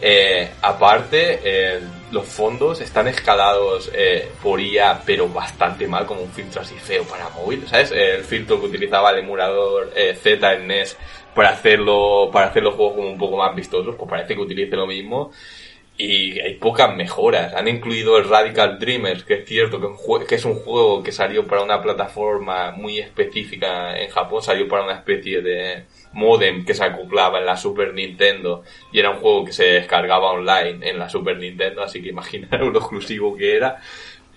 Eh, aparte, eh, los fondos están escalados eh, por IA, pero bastante mal, como un filtro así feo para móvil, ¿sabes? El filtro que utilizaba el emulador eh, Z en NES para hacerlo, para hacer los juegos como un poco más vistosos, pues parece que utilice lo mismo. Y hay pocas mejoras. Han incluido el Radical Dreamers, que es cierto que, que es un juego que salió para una plataforma muy específica en Japón, salió para una especie de modem que se acoplaba en la Super Nintendo y era un juego que se descargaba online en la Super Nintendo, así que imaginaros [LAUGHS] lo exclusivo que era.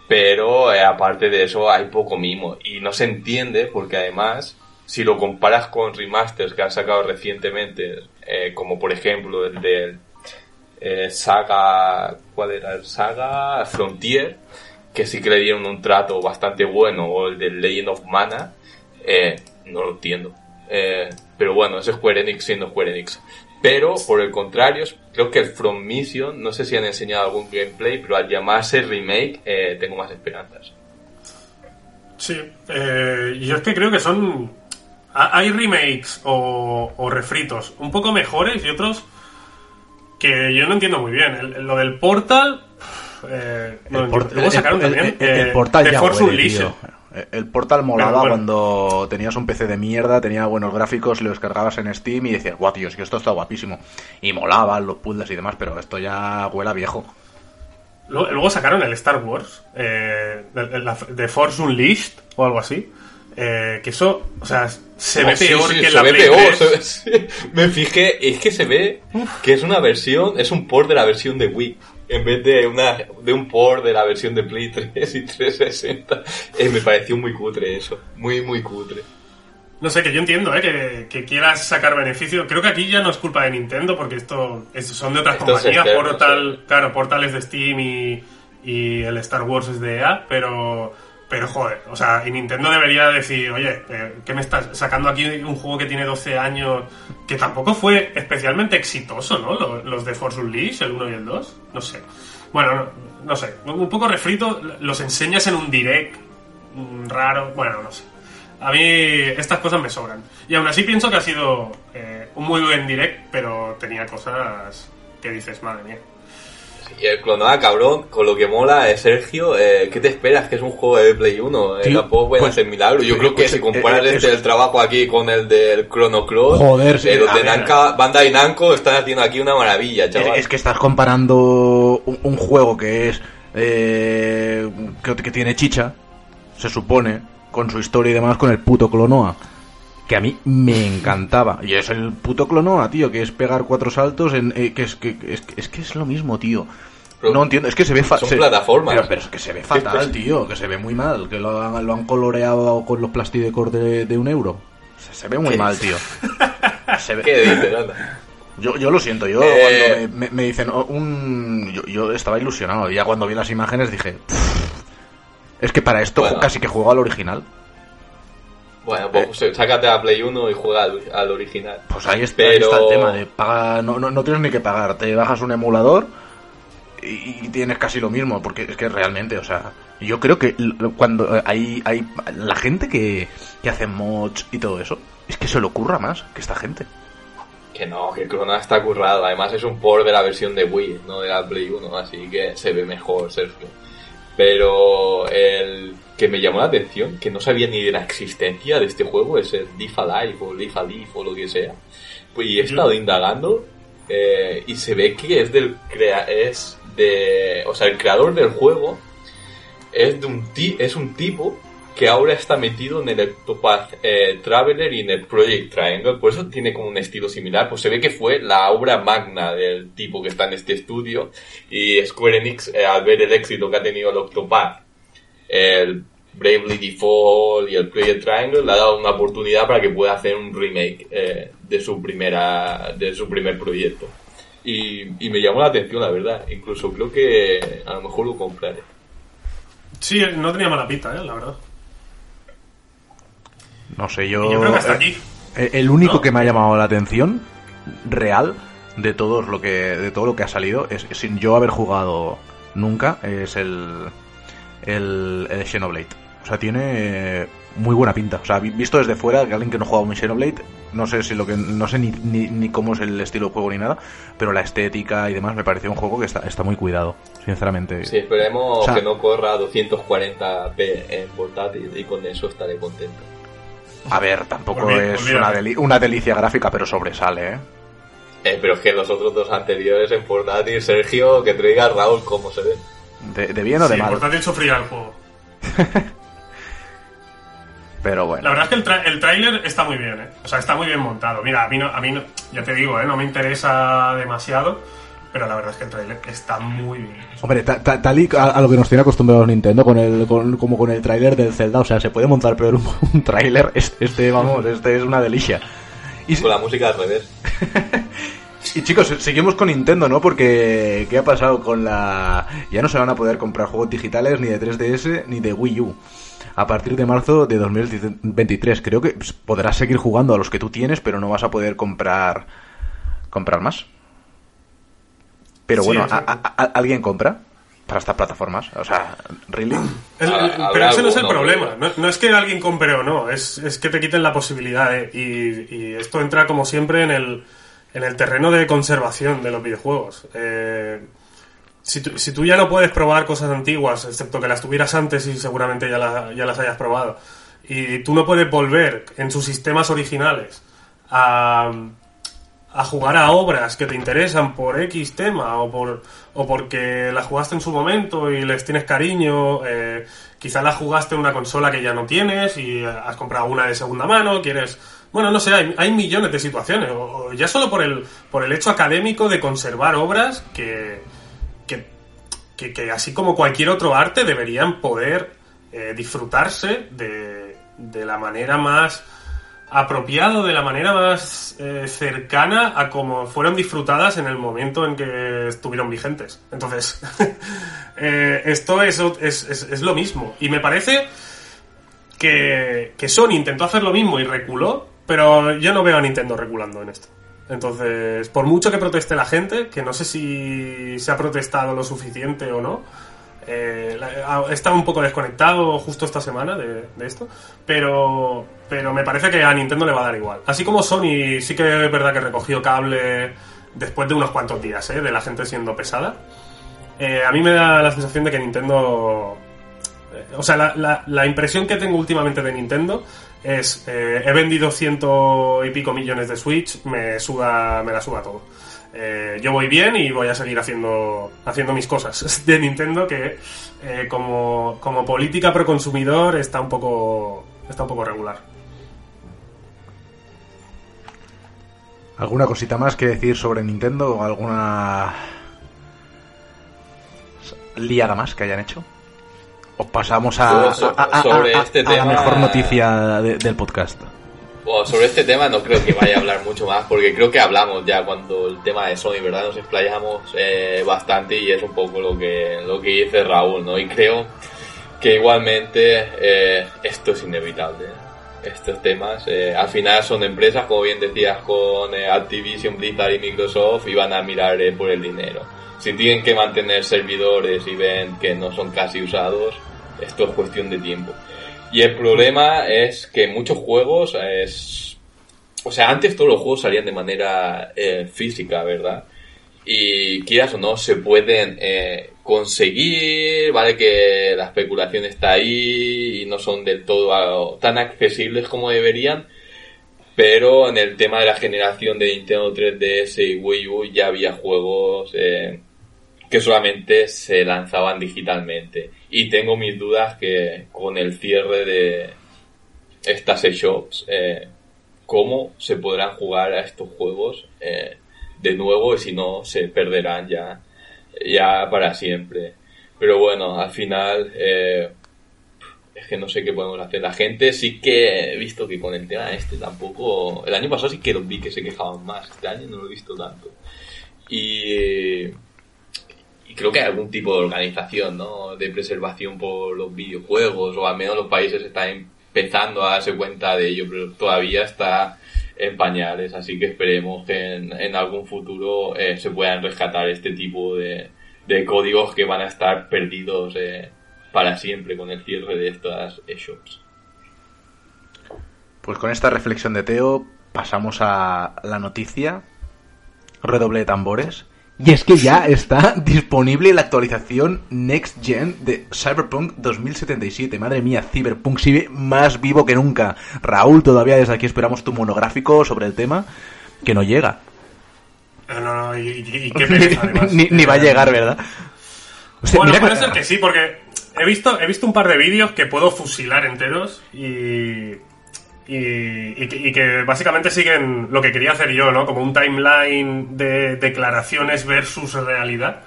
Pero eh, aparte de eso hay poco mimo y no se entiende porque además si lo comparas con remasters que han sacado recientemente, eh, como por ejemplo el del eh, Saga, ¿cuál era? El Saga Frontier, que sí que le dieron un trato bastante bueno, o el de Legend of Mana, eh, no lo entiendo. Eh, pero bueno, es Square Enix siendo Square Enix. Pero, por el contrario, creo que el From Mission, no sé si han enseñado algún gameplay, pero al llamarse remake, tengo más esperanzas. Sí, yo es que creo que son. Hay remakes o, o, refritos un poco mejores y otros que yo no entiendo muy bien. lo del Portal. Eh, el, luego sacaron también. El, eh, Portal ya Force. El Portal molaba cuando tenías un PC de mierda, tenía buenos gráficos, lo descargabas en Steam y decías, guau, tío, es que esto está guapísimo. Y molaba los puzzles y demás, pero esto ya huela viejo. Luego sacaron el Star Wars, eh, de, Force Unleashed o algo así. Eh, que eso, o sea, se ve peor que la ve peor, Me fijé, es que se ve que es una versión, es un port de la versión de Wii. En vez de una de un port de la versión de Play 3 y 360. Eh, me pareció muy cutre eso. Muy, muy cutre. No sé, que yo entiendo, ¿eh? Que, quieras sacar beneficio. Creo que aquí ya no es culpa de Nintendo, porque esto son de otras compañías. Portal, claro, Portal es de Steam y, y, el Star Wars es de EA, pero, pero joder, o sea, y Nintendo debería decir, oye, eh, ¿qué me estás sacando aquí un juego que tiene 12 años, que tampoco fue especialmente exitoso, ¿no? Los, de Force Unleashed, el 1 y el 2, no sé. Bueno, no, no sé, un poco refrito, los enseñas en un direct mm, raro, bueno, no sé. A mí estas cosas me sobran. Y aún así pienso que ha sido eh, un muy buen direct, pero tenía cosas que dices, madre mía. Y el clonada, cabrón, con lo que mola, eh, Sergio, eh, ¿qué te esperas? Que es un juego de Play 1. Eh, tampoco puede pues, hacer milagro. Yo creo que si comparas este, el trabajo aquí con el del Chrono Cross, Joder, sí, los de Nanka, Banda y Namco están haciendo aquí una maravilla, chaval. Es, que estás comparando un, juego que es. que, que tiene chicha, se supone, con su historia y demás con el puto Clonoa. Que a mí me encantaba. Y es el puto Clonoa, tío, que es pegar cuatro saltos en... Eh, que, es, que, es, que es lo mismo, tío. no entiendo, es que se ve fatal. Son plataformas. Pero, es que se ve fatal, tío, que se ve muy mal. Que lo han, lo han coloreado con los plastidecor de, de un euro. Se, ve muy mal, tío. [LAUGHS] Se ve... ¿Qué dices, Yo, yo lo siento, yo eh. cuando me, dicen oh, un... Yo, yo, estaba ilusionado, ya cuando vi las imágenes dije... Es que para esto casi que juego al original. Bueno, pues eh, sácate a Play 1 y juega al, original. Pues ahí está, el tema de pagar, no, no, tienes ni que pagar, te bajas un emulador y, tienes casi lo mismo, porque es que realmente, o sea, yo creo que cuando hay, hay la gente que, que hace mods y todo eso, es que se le ocurra más que esta gente. Que no, que Corona está currado, además es un port de la versión de Wii, no de la Play 1, así que se ve mejor, Sergio. Pero el que me llamó la atención, que no sabía ni de la existencia de este juego, es el Live Alive o Live Alive o lo que sea. Pues y he estado indagando eh, y se ve que es del crea es de, o sea, el creador del juego es de un ti es un tipo que ahora está metido en el Octopath eh, Traveler y en el Project Triangle, por eso tiene como un estilo similar, pues se ve que fue la obra magna del tipo que está en este estudio y Square Enix, eh, al ver el éxito que ha tenido el Octopath, el Bravely Default y el Project Triangle, le ha dado una oportunidad para que pueda hacer un remake eh, de su primera de su primer proyecto. Y, me llamó la atención, la verdad. Incluso creo que a lo mejor lo compraré. Sí, no tenía mala pinta, ¿eh? la verdad. No sé, yo. yo creo que hasta aquí. Eh, el único que me ha llamado la atención real de todo lo que de todo lo que ha salido es sin yo haber jugado nunca es el el, el Xenoblade. O sea, tiene muy buena pinta. O sea, visto desde fuera, que alguien que no juega un Xenoblade, no sé si lo que no sé ni, ni, cómo es el estilo de juego ni nada, pero la estética y demás me parece un juego que está, está muy cuidado, sinceramente. Sí, esperemos que no corra 240p en portátil y con eso estaré contento. A ver, tampoco es una, una, delicia gráfica, pero sobresale, ¿eh? ¿eh? Pero es que los otros dos anteriores en portátil, Sergio, que traiga Raúl cómo se ve. ¿De, bien o de mal? en portátil sufría el juego. [LAUGHS] pero bueno. La verdad es que el, el tráiler está muy bien, ¿eh? O sea, está muy bien montado. Mira, a mí, no, a mí no, ya te digo, ¿eh? No me interesa demasiado pero la verdad es que el trailer está muy bien. Hombre, tal y a, lo que nos tiene acostumbrado Nintendo con el como con el trailer del Zelda, o sea, se puede montar peor un, [LAUGHS] un tráiler, este, vamos, este es una delicia. Y con la música al revés. [LAUGHS] y chicos, seguimos con Nintendo, ¿no? Porque ¿qué ha pasado con la ya no se van a poder comprar juegos digitales ni de 3DS ni de Wii U? a partir de marzo de 2023. Creo que podrás seguir jugando a los que tú tienes, pero no vas a poder comprar comprar más. Pero bueno, ¿alguien compra? para estas plataformas. O sea, ¿really? El- Ah, el- habrá pero ese no es el problema. No, no es que alguien compre o no, es, es que te quiten la posibilidad. de- y, y esto entra, como siempre, en el, en el terreno de conservación de los videojuegos. Eh, si, tú, si tú ya no puedes probar cosas antiguas, excepto que las tuvieras antes y seguramente ya, la- ya las hayas probado, y tú no puedes volver en sus sistemas originales a, a jugar a obras que te interesan por X tema o por o porque las jugaste en su momento y les tienes cariño, eh, quizá las jugaste en una consola que ya no tienes y eh, has comprado una de segunda mano, quieres... Bueno, no sé, hay, hay millones de situaciones, o ya solo por el, por el hecho académico de conservar obras que, que, que, que así como cualquier otro arte deberían poder eh, disfrutarse de, de la manera más apropiado de la manera más eh, cercana a como fueron disfrutadas en el momento en que estuvieron vigentes. Entonces, [LAUGHS] eh, esto es, es, es- lo mismo. Y me parece que, que Sony intentó hacer lo mismo y reculó, pero yo no veo a Nintendo reculando en esto. Entonces, por mucho que proteste la gente, que no sé si se ha protestado lo suficiente o no, eh, estado un poco desconectado justo esta semana de esto, pero, pero me parece que a Nintendo le va a dar igual. Así como Sony sí que es verdad que recogió cable después de unos cuantos días, ¿eh? de la gente siendo pesada. Eh, a mí me da la sensación de que Nintendo... eh, O sea, la, la- impresión que tengo últimamente de Nintendo es eh, he vendido ciento y pico millones de Switch, me suda, me la suda todo. Yo voy bien y voy a seguir haciendo, haciendo mis cosas [LAUGHS] de Nintendo que como, como política pro consumidor está un poco está un poco regular. ¿Alguna cosita más que decir sobre Nintendo alguna liada más que hayan hecho? ¿O pasamos a, Yo so- a- a- sobre a- este a la mejor noticia de- del podcast? Bueno, sobre este tema no creo que vaya a hablar mucho más, porque creo que hablamos ya cuando el tema de Sony, ¿verdad? Nos explayamos eh, bastante y es un poco lo que, lo que dice Raúl, ¿no? Y creo que igualmente eh, esto es inevitable. Estos temas, eh, al final son empresas, como bien decías, con eh, Activision, Blizzard y Microsoft, y van a mirar eh, por el dinero. Si tienen que mantener servidores y ven que no son casi usados, esto es cuestión de tiempo. Y el problema es que muchos juegos es... O sea, antes todos los juegos salían de manera eh, física, ¿verdad? Y quieras o no, se pueden eh, conseguir, ¿vale? Que la especulación está ahí y no son del todo tan accesibles como deberían. Pero en el tema de la generación de Nintendo 3DS y Wii U ya había juegos eh, que solamente se lanzaban digitalmente. Y tengo mis dudas que con el cierre de estas shops, eh, cómo se podrán jugar a estos juegos eh, de nuevo y si no se perderán ya, ya para siempre. Pero bueno, al final eh, es que no sé qué podemos hacer. La gente sí que he visto que con el tema este tampoco... El año pasado sí que los vi que se quejaban más. Este año no lo he visto tanto. Y y creo que hay algún tipo de organización, ¿no? De preservación por los videojuegos, o al menos los países están empezando a darse cuenta de ello, pero todavía está en pañales, así que esperemos que en, algún futuro eh, se puedan rescatar este tipo de, de códigos que van a estar perdidos eh, para siempre con el cierre de estas shops. Pues con esta reflexión de Teo pasamos a la noticia. Redoble de tambores. Y es que ya [LAUGHS] está disponible la actualización Next Gen de Cyberpunk 2077. Madre mía, Cyberpunk sigue más vivo que nunca. Raúl, todavía desde aquí esperamos tu monográfico sobre el tema, que no llega. No, no, no, y, y- y qué [LAUGHS] pereza, además. ni, ni va a Eh, llegar, ¿verdad? O sea, bueno, mira puede que- ser que sí, porque he visto, he visto un par de vídeos que puedo fusilar enteros y, y, y que, y que básicamente siguen lo que quería hacer yo, ¿no? Como un timeline de declaraciones versus realidad.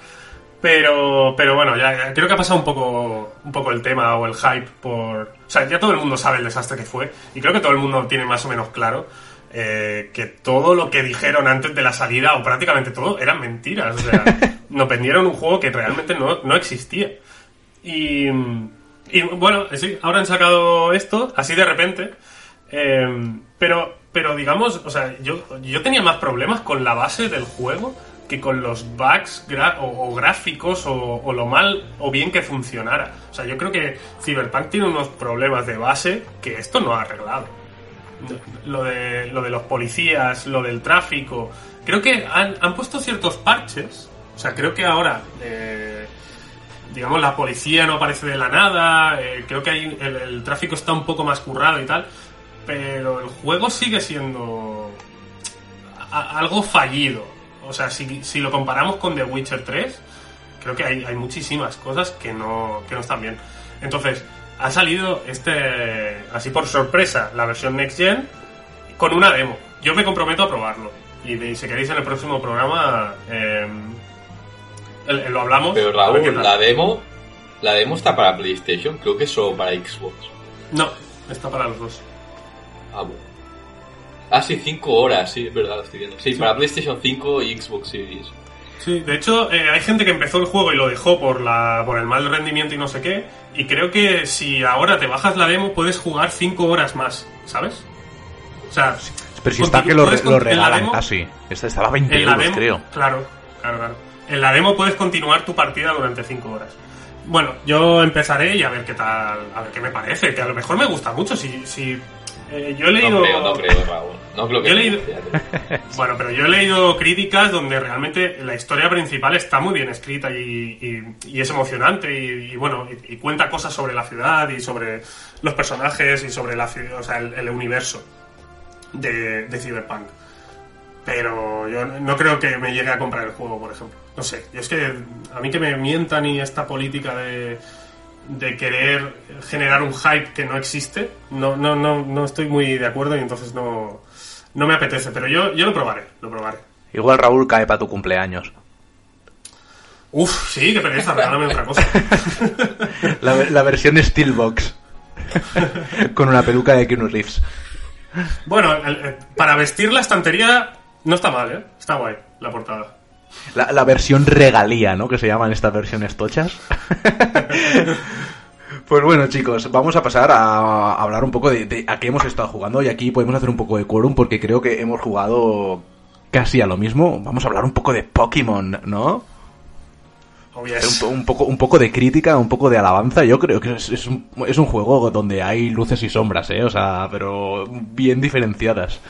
Pero, pero bueno, ya, ya creo que ha pasado un poco, un poco el tema o el hype por... O sea, ya todo el mundo sabe el desastre que fue y creo que todo el mundo tiene más o menos claro eh, que todo lo que dijeron antes de la salida, o prácticamente todo, eran mentiras. O sea, [LAUGHS] nos vendieron un juego que realmente no, no existía. Y, y bueno, sí, ahora han sacado esto, así de repente. Eh, pero, pero digamos, o sea, yo, yo tenía más problemas con la base del juego que con los bugs o, gráficos o, lo mal o bien que funcionara. O sea, yo creo que Cyberpunk tiene unos problemas de base que esto no ha arreglado. Lo de, lo de los policías, lo del tráfico. Creo que han, han puesto ciertos parches. O sea, creo que ahora, eh, digamos, la policía no aparece de la nada. eh, creo que hay, el tráfico está un poco más currado y tal. Pero el juego sigue siendo algo fallido. O sea, si, si lo comparamos con The Witcher 3, creo que hay, hay muchísimas cosas que no, que no están bien. Entonces, ha salido este, así por sorpresa, la versión Next Gen con una demo. Yo me comprometo a probarlo. Y de- si queréis en el próximo programa eh, el- el- lo hablamos. Pero Raúl, la demo, la demo está para PlayStation, creo que es solo para Xbox. No, está para los dos. Ah, bueno. Ah, sí, 5 horas, sí, es verdad, lo estoy viendo. Sí, para PlayStation 5 y Xbox Series. Sí, de hecho, eh, hay gente que empezó el juego y lo dejó por, la, por el mal rendimiento y no sé qué. Y creo que si ahora te bajas la demo, puedes jugar 5 horas más, ¿sabes? O sea, Pero si está que lo, lo regalan demo- casi. Este estaba a 20 en la euros, demo, creo. Claro, claro, claro. En la demo puedes continuar tu partida durante 5 horas. Bueno, yo empezaré y a ver qué tal, a ver qué me parece, que a lo mejor me gusta mucho. Si, si eh, yo he leído. No creo, no creo, Raúl. No creo que Yo he te leído- guste, [LAUGHS] fíjate. Bueno, pero yo he leído críticas donde realmente la historia principal está muy bien escrita y, y- y es emocionante y, y bueno, y, y cuenta cosas sobre la ciudad y sobre los personajes y sobre la ciudad, o sea, el, el universo de, de Cyberpunk. Pero yo no creo que me llegue a comprar el juego, por ejemplo. No sé, es que a mí que me mientan y esta política de, de querer generar un hype que no existe, no, no, no, no estoy muy de acuerdo y entonces no, no me apetece. Pero yo, yo lo probaré, lo probaré. Igual Raúl cae para tu cumpleaños. Uf, sí, qué pereza, regálame otra cosa. [LAUGHS] La, la versión Steelbox. [LAUGHS] Con una peluca de Keanu Reeves. Bueno, para vestir la estantería no está mal, ¿eh? Está guay la portada. La, la versión regalía, ¿no? Que se llaman estas versiones tochas. Pues bueno, chicos, vamos a pasar a hablar un poco de, de a qué hemos estado jugando y aquí podemos hacer un poco de quórum porque creo que hemos jugado casi a lo mismo. Vamos a hablar un poco de Pokémon, ¿no? Oh, yes. Un poco, un poco de crítica, un poco de alabanza. Yo creo que es, es un, es un juego donde hay luces y sombras, ¿eh? O sea, pero bien diferenciadas.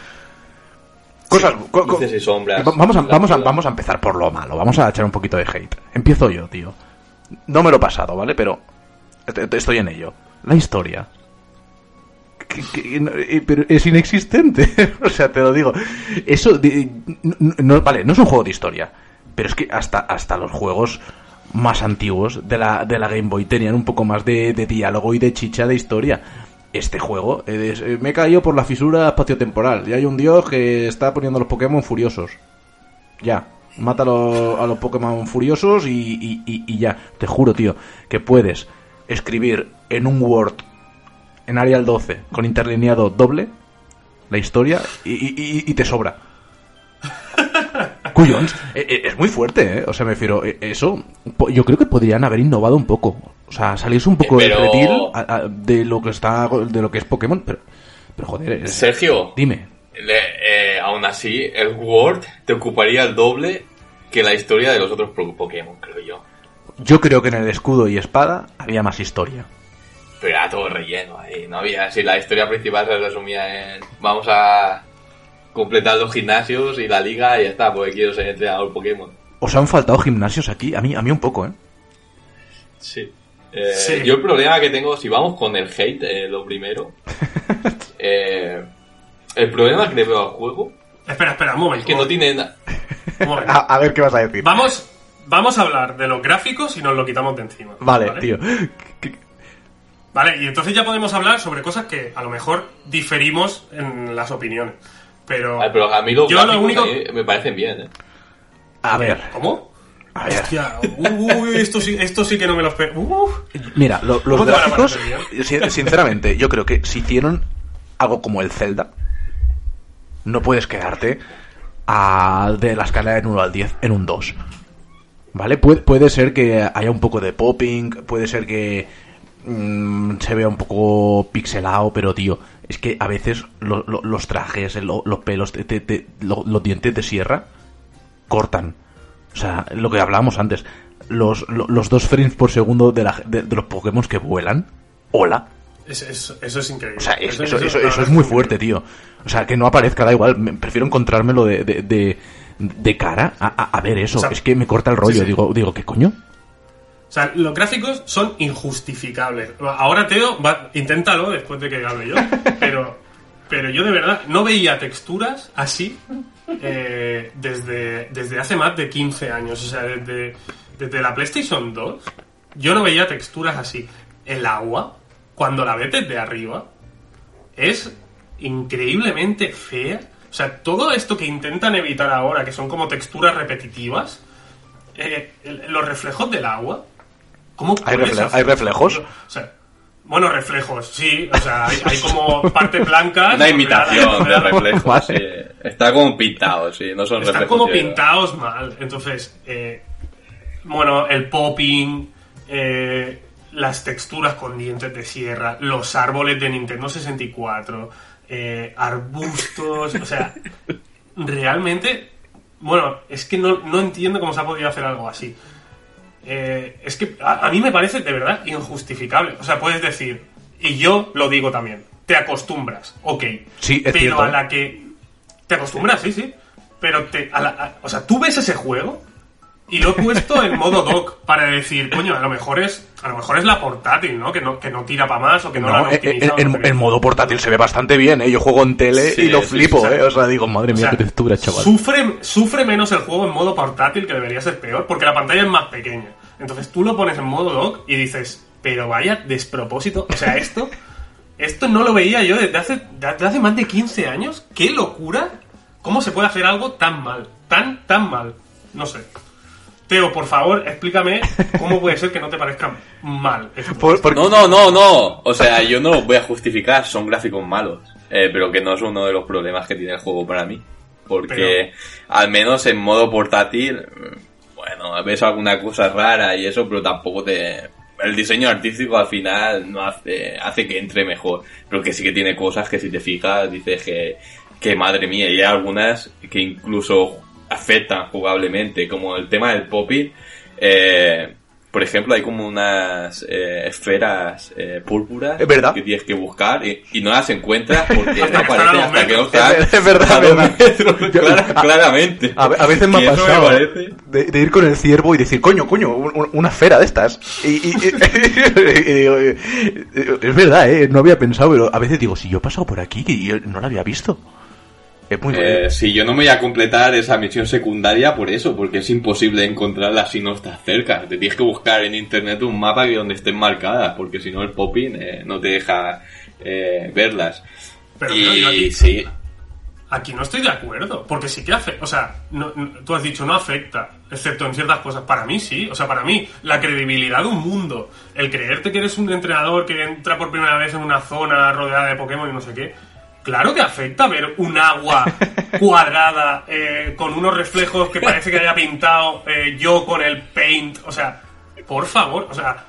Cosas. co- co- Luces y sombras. Va- Vamos a, vamos, a, vamos a empezar por lo malo. Vamos a echar un poquito de hate. Empiezo yo, tío. No me lo he pasado, ¿vale? Pero est- est- estoy en ello. La historia. Que- que- no- eh, pero es inexistente. [LAUGHS] o sea, te lo digo. Eso. de- no- no- vale, no es un juego de historia. Pero es que hasta, hasta los juegos más antiguos de la, de la Game Boy tenían un poco más de, de diálogo y de chicha de historia. Este juego, eh, eh, me he caído por la fisura espaciotemporal. Y hay un dios que está poniendo a los Pokémon furiosos. Ya. Mata a los, a los Pokémon furiosos y, y- y- y ya. Te juro, tío, que puedes escribir en un Word, en Arial 12, con interlineado doble, la historia y te sobra. Cuyons, eh, eh, es muy fuerte, ¿eh? O sea, me refiero, eh, eso, yo creo que podrían haber innovado un poco. O sea, salirse un poco Eh, pero- del retil a- a- de lo que está, de lo que es Pokémon, pero, pero joder, es- Sergio, dime. le- eh, aún así, el Word te ocuparía el doble que la historia de los otros Pokémon, creo yo. Yo creo que en el escudo y espada había más historia. Pero era todo relleno ahí, no había. Si la historia principal se resumía en. Vamos a completar los gimnasios y la liga y ya está, porque quiero ser entrenador Pokémon. ¿Os han faltado gimnasios aquí? A mí, a mí un poco, ¿eh? Sí. Eh, Sí. Yo el problema que tengo, si vamos con el hate, eh, lo primero. [LAUGHS] eh, el problema que le veo al juego Espera, espera, un momento. es que no tiene. na- un momento. [LAUGHS] A, a ver qué vas a decir. Vamos, vamos a hablar de los gráficos y nos lo quitamos de encima. Vale, tío. Vale, y entonces ya podemos hablar sobre cosas que a lo mejor diferimos en las opiniones. Pero. Ay, pero a mí los Yo lo único- a mí me parecen bien, ¿eh? A ver, ¿Cómo? a ver. Hostia, uy, esto sí, esto sí que no me lo espero. Uh, Mira, lo- los ¿Cómo te van a gráficos, sinceramente, yo creo que si hicieron algo como el Zelda, no puedes quedarte a, de la escala de 1 al 10 en un 2. ¿Vale? Puede, puede ser que haya un poco de popping, puede ser que mm, se vea un poco pixelado, pero tío, es que a veces lo- lo- los trajes, lo- los pelos, te- te- te- lo- los dientes de sierra cortan. sea, lo que hablábamos antes, los, lo- los dos frames por segundo de, la- de- de los Pokémon que vuelan, hola. Es- es- eso es increíble. O sea, es- eso, es muy fuerte, tío. O sea, que no aparezca, da igual. me- prefiero encontrármelo de, de, de, de cara a, a- a ver eso. O sea, es que me corta el rollo. sí. Digo, digo, ¿qué coño? O sea, los gráficos son injustificables. Ahora, Teo, va- inténtalo después de que hable yo. [LAUGHS] Pero, pero yo de verdad no veía texturas así eh, desde, desde hace más de 15 años. O sea, desde, desde la PlayStation 2, yo no veía texturas así. El agua, cuando la ves desde arriba, es increíblemente fea. O sea, todo esto que intentan evitar ahora, que son como texturas repetitivas, eh, los reflejos del agua. ¿Cómo ¿Hay, puedes refle- hacer- ¿Hay reflejos? O sea, bueno, reflejos, sí. O sea, hay, hay como partes blancas. Una imitación de reflejos. [LAUGHS] Vale. sí. Está como pintado, sí, no son Están reflejos. como pintados mal. Entonces, eh, bueno, el popping, eh, las texturas con dientes de sierra, los árboles de Nintendo 64, eh, arbustos, o sea, realmente, bueno, es que no, no entiendo cómo se ha podido hacer algo así. Eh, es que a, a mí me parece de verdad injustificable. O sea, puedes decir, y yo lo digo también, te acostumbras, ok. Sí, es pero cierto, a ¿eh? la que te acostumbras, sí, sí. Pero te, a la- a- o sea, tú ves ese juego y lo he puesto en modo dock para decir, coño, a lo mejor es, a lo mejor es la portátil, ¿no? Que no, que no tira para más o que no, la No, han en, optimizado, en- modo portátil se ve bastante bien, ¿eh? Yo juego en tele Sí, y lo sí, flipo, sí. ¿eh? O sea, digo, madre O mía, sea, qué textura, chaval. Sufre, sufre menos el juego en modo portátil, que debería ser peor, porque la pantalla es más pequeña. Entonces tú lo pones en modo dock y dices, pero vaya despropósito. O sea, esto, esto no lo veía yo desde hace, desde hace más de 15 años. ¡Qué locura! ¿Cómo se puede hacer algo tan mal? Tan, tan mal. No sé. Teo, por favor, explícame cómo puede ser que no te parezca mal. esto. Por- por- No, no, no, no. O sea, yo no lo voy a justificar, son gráficos malos. Eh, pero que no es uno de los problemas que tiene el juego para mí. Porque al menos en modo portátil, bueno, ves alguna cosa rara y eso, pero tampoco te... El diseño artístico al final no hace, hace que entre mejor. Pero que sí que tiene cosas que si te fijas dices que, que madre mía, y hay algunas que incluso afectan jugablemente, como el tema del popping. Eh, por ejemplo, hay como unas eh, esferas eh, púrpuras Es verdad. que tienes que buscar y, y no las encuentras porque [LAUGHS] no aparecen hasta que no están Es verdad, a dos verdad. metros, [LAUGHS] Yo- clara- claramente. A, a veces me Y ha pasado parece- de, de ir con el ciervo y decir, coño, coño, un- un- una esfera de estas. Y, y- y- [LAUGHS] y digo, es verdad, ¿eh? No había pensado, pero a veces digo, si yo he pasado por aquí, yo no la había visto. Es muy Eh, si yo no me voy a completar esa misión secundaria por eso, porque es imposible encontrarla si no estás cerca. Te tienes que buscar en internet un mapa que donde estén marcadas, porque si no el popping eh, no te deja eh, verlas. Pero, y claro, yo aquí- sí, Aquí no estoy de acuerdo, porque sí que afecta, o sea, no- no- tú has dicho no afecta, excepto en ciertas cosas. Para mí sí, o sea, para mí la credibilidad de un mundo, el creerte que eres un entrenador que entra por primera vez en una zona rodeada de Pokémon y no sé qué, claro que afecta ver un agua [LAUGHS] cuadrada eh, con unos reflejos que [LAUGHS] parece que haya pintado eh, yo con el paint, o sea, por favor, o sea,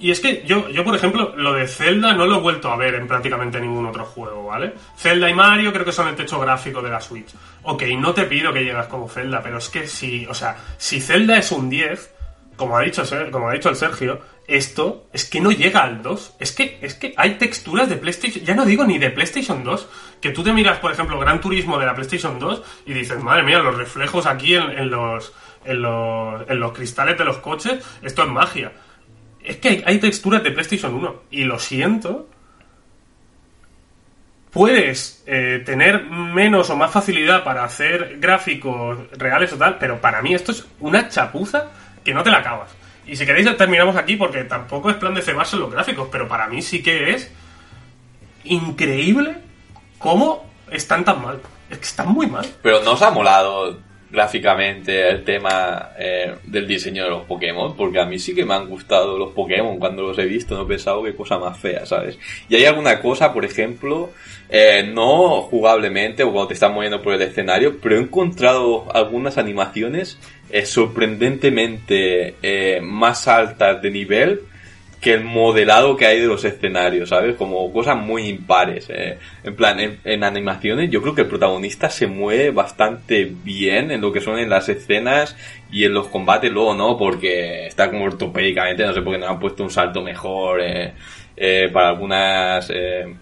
y es que yo, yo, por ejemplo, lo de Zelda no lo he vuelto a ver en prácticamente ningún otro juego, ¿vale? Zelda y Mario creo que son el techo gráfico de la Switch. Ok, no te pido que llegas como Zelda, pero es que si, o sea, si Zelda es un 10, como ha dicho, como ha dicho el Sergio, esto es que no llega al 2. Es que, es que hay texturas de PlayStation, ya no digo ni de PlayStation 2, que tú te miras, por ejemplo, Gran Turismo de la PlayStation 2 y dices, madre mía, los reflejos aquí en, los, en, los, en los cristales de los coches, esto es magia. Es que hay, hay texturas de PlayStation 1 y lo siento. Puedes eh, tener menos o más facilidad para hacer gráficos reales o tal, pero para mí esto es una chapuza que no te la acabas. Y si queréis terminamos aquí porque tampoco es plan de cebarse los gráficos, pero para mí sí que es increíble cómo están tan mal. Es que están muy mal. pero no os ha molado gráficamente el tema eh, del diseño de los Pokémon, porque a mí sí que me han gustado los Pokémon cuando los he visto, no he pensado qué cosa más fea, ¿sabes? Y hay alguna cosa, por ejemplo, eh, no jugablemente o cuando te estás moviendo por el escenario, pero he encontrado algunas animaciones eh, sorprendentemente más altas de nivel que el modelado que hay de los escenarios, ¿sabes? Como cosas muy impares. eh. En plan, en, animaciones yo creo que el protagonista se mueve bastante bien en lo que son en las escenas y en los combates luego no, porque está como ortopédicamente, no sé por qué no han puesto un salto mejor eh, eh, para algunas... eh,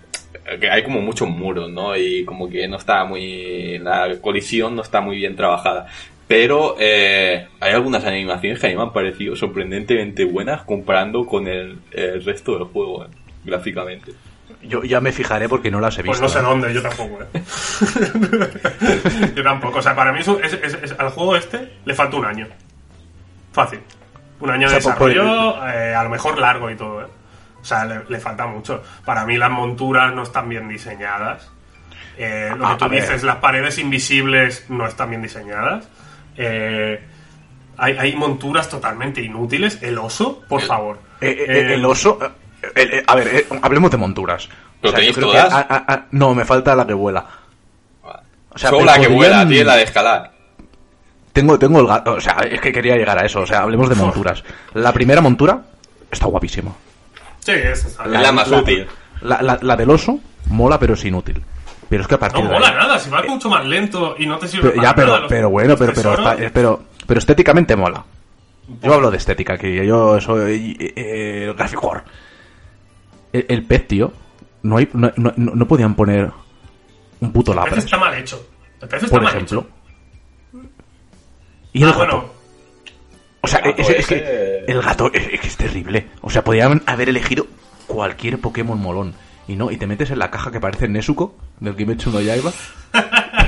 que hay como muchos muros, ¿no? Y como que no está muy... La colisión no está muy bien trabajada. Pero eh, hay algunas animaciones que a mí me han parecido sorprendentemente buenas comparando con el, el resto del juego, eh, gráficamente. Yo ya me fijaré porque no las he Pues visto. no sé ¿eh? dónde, yo tampoco, ¿eh? [LAUGHS] yo tampoco. O sea, para mí es un- es- es- es- al juego este le falta un año. Fácil. Un año O de por- por- desarrollo, eh, a lo mejor largo y todo, ¿eh? O sea, le, le falta mucho. Para mí las monturas no están bien diseñadas. Eh, lo A- que tú dices, las paredes invisibles no están bien diseñadas. Eh, hay, hay monturas totalmente inútiles. El oso, por favor. Eh, eh, Eh, el oso. a ver, eh, hablemos de monturas. ¿Pero yo tenéis creo todas? que- ah, ah, ah, no, me falta la que vuela. O sea, Solo la que podrían- vuela, tiene la de escalar. Tengo, tengo el gato. O sea, es que quería llegar a eso. O sea, hablemos de monturas. La primera montura está guapísima. Sí, esa bien. La más útil. La, la- la del oso mola, pero es inútil. Pero es que a partir No de mola ahí- nada, si va mucho más lento y no te sirve Pero- para ya, pero, nada. pero bueno, pero, pero, está- pero, pero estéticamente mola. Yo hablo de estética aquí, yo soy eh, eh, graficor. El, el pez, tío, no, hay, no, no, no podían poner un puto El pez está mal hecho. El pez está por mal ejemplo. hecho. Y el Ah, gato. bueno, o sea, el gato es, que el gato es, es que es terrible. O sea, podían haber elegido cualquier Pokémon molón. Y no, y te metes en la caja que parece Nezuko, del Kimetsu no Yaiba.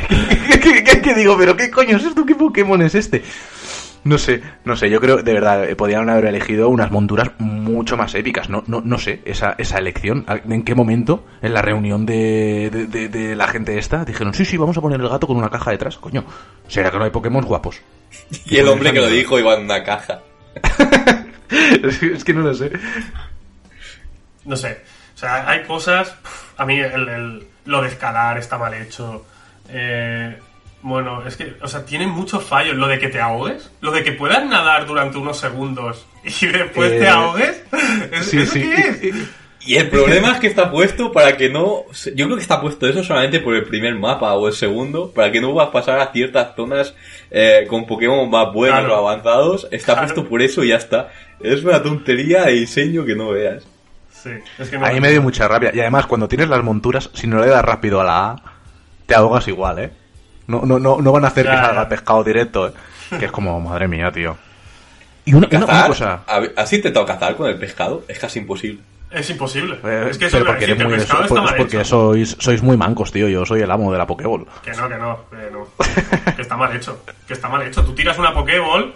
¿Qué, [LAUGHS] qué- qué- qué digo? ¿Pero qué coño es esto? ¿Qué Pokémon es este? No sé, no sé, yo creo, de verdad, eh, podrían haber elegido unas monturas mucho más épicas, no, no, no sé, esa, esa elección, ¿en qué momento, en la reunión de, de, de- de la gente esta, dijeron, sí, sí, vamos a poner el gato con una caja detrás, coño, ¿será que no hay Pokémon guapos? Y el hombre que lo dijo iba en una caja. es, [LAUGHS] que, es que no lo sé. no sé. O sea, hay cosas. A mí el, el- lo de escalar está mal hecho. Eh, bueno, es que, o sea, tiene muchos fallos. Lo de que te ahogues, lo de que puedas nadar durante unos segundos y después Eh, te ahogues. ¿es- Sí, ¿Eso sí. qué es? Y el problema es que está puesto para que no... Yo creo que está puesto eso solamente por el primer mapa o el segundo, para que no vas a pasar a ciertas zonas eh, con Pokémon más buenos Claro. o avanzados. Está Claro. puesto por eso y ya está. Es una tontería de diseño que no veas. Sí, es que no A mí me dio mucha rabia. Y además, cuando tienes las monturas, si no le das rápido a la A, te ahogas igual, ¿eh? No, no, no, no van a hacer Ya, que salga ya. el pescado directo, ¿eh? Que es como, madre mía, tío. Y una, una- una cosa... ¿Has intentado cazar con el pescado? Es casi imposible. Es imposible. eh, es que eso porque, el muy, pescado es está mal porque hecho. sois, sois muy mancos, tío. Yo soy el amo de la Pokéball. Que no, que no, que no. [LAUGHS] que está mal hecho. Que está mal hecho. Tú tiras una Pokéball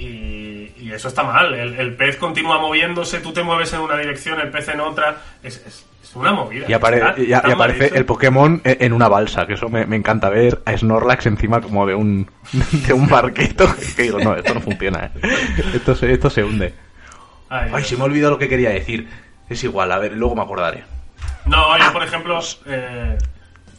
y, y eso está mal. El, el pez continúa moviéndose, tú te mueves en una dirección, el pez en otra. Es, es- es una movida. Y, apare- Está- y- y está mal aparece hecho. el Pokémon e- en una balsa, que eso me, me encanta ver a Snorlax encima como de un, [LAUGHS] de un barquito. Que digo, no, esto no funciona, ¿eh? Esto se, esto se hunde. Ay, Ay, se me ha olvidado lo que quería decir. Es igual, a ver, luego me acordaré. No, yo por ejemplo eh,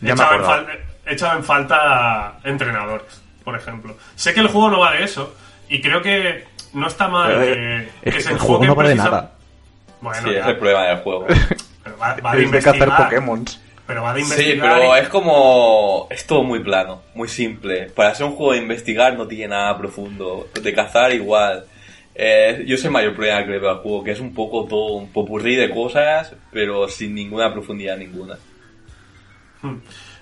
he, Ya me echado en fal- en falta entrenadores, por ejemplo. Sé que el juego no va de eso y creo que no está mal Pero, que, eh, que es que se el juego no vale precisa- nada. Bueno, Sí, ya, es el problema del juego. pero va, [LAUGHS] va de Es de cazar investigar, Pokémon. Pero va de Sí, investigar. pero y- es como... Es todo muy plano, muy simple. Para ser un juego de investigar no tiene nada profundo. De cazar igual. Eh, yo sé el mayor problema que le veo al juego, que es un poco todo un popurrí de cosas, pero sin ninguna profundidad ninguna.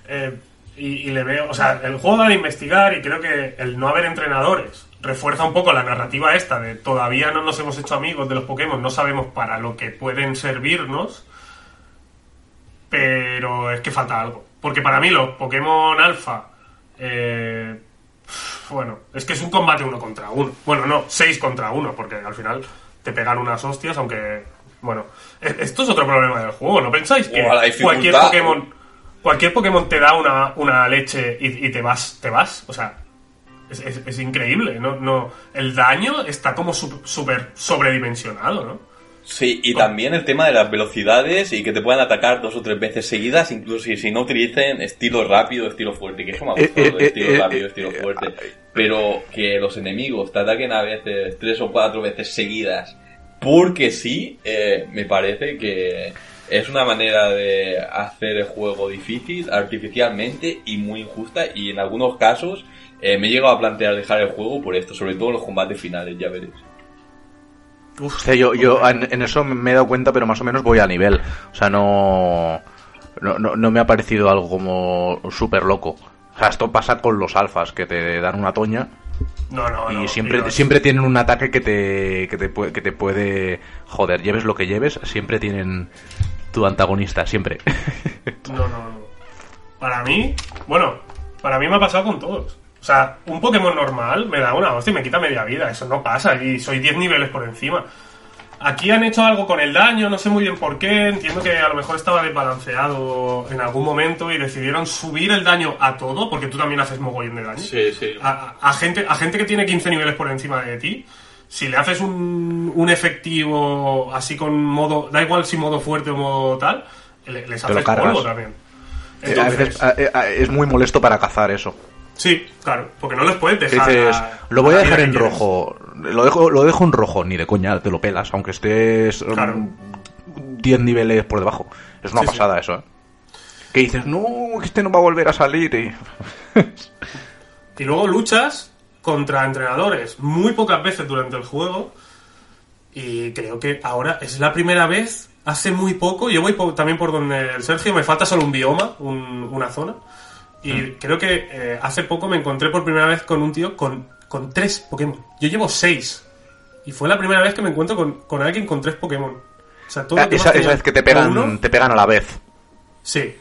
Eh, y, y le veo, o sea, el juego de investigar y creo que el no haber entrenadores refuerza un poco la narrativa esta de todavía no nos hemos hecho amigos de los Pokémon, no sabemos para lo que pueden servirnos, pero es que falta algo. Porque para mí los Pokémon Alpha, eh, bueno, es que es un combate uno contra uno. Bueno, no, seis contra uno, porque al final te pegan unas hostias, aunque, bueno, e- esto es otro problema del juego, ¿no pensáis que cualquier Pokémon, cualquier Pokémon te da una, una leche y, y te vas, te vas? O sea, es, es- es increíble, ¿no? no El daño está como súper sobredimensionado, ¿no? Sí, y también el tema de las velocidades y que te puedan atacar dos o tres veces seguidas, incluso si, si no utilicen estilo rápido, estilo fuerte, que eso me ha Eh, gustado, eh, estilo eh, rápido, eh, estilo fuerte. eh, Pero que los enemigos te ataquen a veces tres o cuatro veces seguidas porque sí, eh, me parece que es una manera de hacer el juego difícil artificialmente y muy injusta y en algunos casos eh, me he llegado a plantear dejar el juego por esto, sobre todo los combates finales, ya veréis. O sea, yo, yo en, en eso me he dado cuenta, pero más o menos voy a nivel. O sea, no, no, no, no me ha parecido algo como súper loco. O sea, esto pasa con los alfas, que te dan una toña No, no, y no. siempre, tío, siempre tienen un ataque que te, que, te puede, que te puede... Joder, lleves lo que lleves, siempre tienen tu antagonista, siempre. No, no, no. Para mí, bueno, para mí me ha pasado con todos. O sea, un Pokémon normal me da una hostia y me quita media vida. Eso no pasa y soy 10 niveles por encima. Aquí han hecho algo con el daño, no sé muy bien por qué. Entiendo que a lo mejor estaba desbalanceado en algún momento y decidieron subir el daño a todo, porque tú también haces mogollón de daño. Sí, sí. A, a gente, a gente que tiene 15 niveles por encima de ti, si le haces un, un efectivo así con modo, da igual si modo fuerte o modo tal, le- les haces polvo también. a Entonces, veces a- a- es muy molesto para cazar eso. Sí, claro, porque no les puedes dejar. dices, lo voy a dejar en rojo. Lo dejo, lo dejo en rojo, ni de coña, te lo pelas, aunque estés um, Claro. 10 niveles por debajo. Es una Sí, sí. pasada eso, ¿eh? Que dices, no, que este no va a volver a salir. Y... [LAUGHS] Y luego luchas contra entrenadores muy pocas veces durante el juego. Y creo que ahora es la primera vez, hace muy poco. Yo voy también por donde el Sergio, me falta solo un bioma, un- una zona. Y Mm. creo que eh, hace poco me encontré por primera vez con un tío con, con tres Pokémon. Yo llevo seis. Y fue la primera vez que me encuentro con, con alguien con tres Pokémon. O sea, todo lo Ah, esa, esa vez que te pegan, uno, te pegan a la vez. Sí.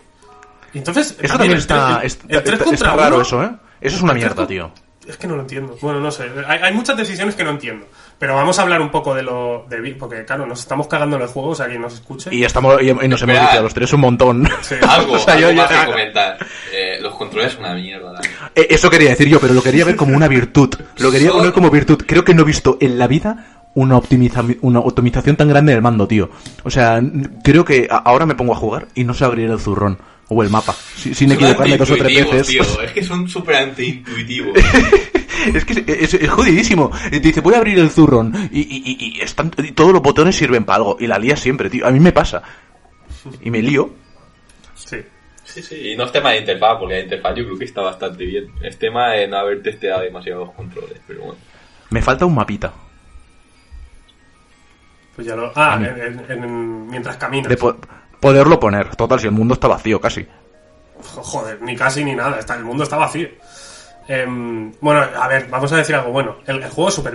Y entonces. Eso también el está, el tres está- contra está raro uno- eso, ¿eh? Eso es una el mierda, tío. Es que no lo entiendo. Bueno, no sé. Hay, hay muchas decisiones que no entiendo. Pero vamos a hablar un poco de lo. De, porque, claro, nos estamos cagando en el juego, o sea, quien nos escuche. Y, estamos, y, y nos hemos Espera. dicho a los tres un montón. Sí. [LAUGHS] Algo, O sea, algo yo- yo- más que comentar. Eh, los controles son una mierda. la- Eh, Eso quería decir yo, pero lo quería ver como una virtud. Lo quería poner como virtud. Creo que no he visto en la vida una, optimiza una optimización tan grande del mando, tío. O sea, creo que ahora me pongo a jugar y no sé abrir el zurrón o el mapa. Si- sin equivocarme dos o tres veces. tío. [LAUGHS] Es que son súper antiintuitivos. [LAUGHS] Es que es, es- es jodidísimo. Te dice, voy a abrir el zurrón. Y, y- y- y están, y todos los botones sirven para algo. Y la lías siempre, tío. A mí me pasa. Y me lío. Sí. Sí, sí, y no es tema de interfaz, porque la interfaz yo creo que está bastante bien. Es tema de no haber testeado demasiados controles, pero bueno. Me falta un mapita. Pues ya lo. Ah, en- en- en- mientras caminas. De po- poderlo poner. Total, si el mundo está vacío casi. Joder, ni casi ni nada. Está, el mundo está vacío. Em, bueno, a ver, vamos a decir algo bueno. El, el juego es súper.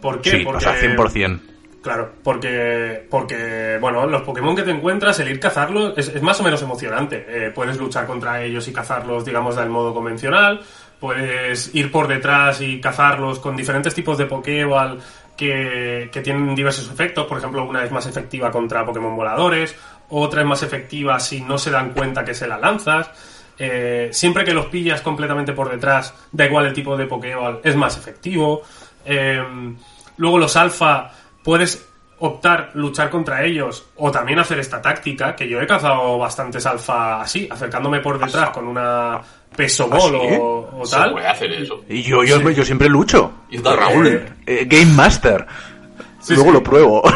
¿Por qué? Sí, Porque. o sea, 100%. Claro, porque, porque, bueno, los Pokémon que te encuentras, el ir cazarlos es, es más o menos emocionante. Eh, puedes luchar contra ellos y cazarlos, digamos, del modo convencional. Puedes ir por detrás y cazarlos con diferentes tipos de Pokéball que, que tienen diversos efectos. Por ejemplo, una es más efectiva contra Pokémon voladores, otra es más efectiva si no se dan cuenta que se la lanzas. Eh, siempre que los pillas completamente por detrás, da igual el tipo de Pokéball, es más efectivo. Eh, luego los alfa, puedes optar luchar contra ellos o también hacer esta táctica, que yo he cazado bastantes alfa así, acercándome por detrás con una peso ball ¿Ah, sí? o, o Se tal. puede hacer eso. Y yo, yo, Sí. yo siempre lucho. Yo también. Raúl, eh, Game Master. Sí, Luego sí. lo pruebo. [LAUGHS]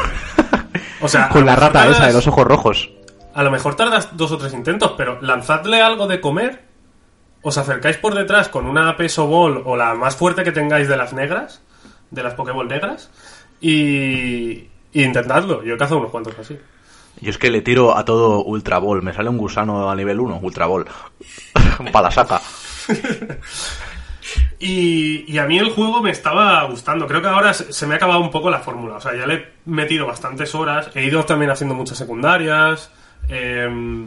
O sea, Con la rata esa de los ojos rojos. A lo mejor tardas dos o tres intentos, pero lanzadle algo de comer, os acercáis por detrás con una peso ball o la más fuerte que tengáis de las negras, de las Pokéball negras, y, y intentadlo. Yo he cazado unos cuantos así. Yo es que le tiro a todo Ultra Ball. Me sale un gusano a nivel 1, Ultra Ball. Para la saca. Y, a mí el juego me estaba gustando. Creo que ahora se, me ha acabado un poco la fórmula. O sea, ya le he metido bastantes horas. He ido también haciendo muchas secundarias. eh,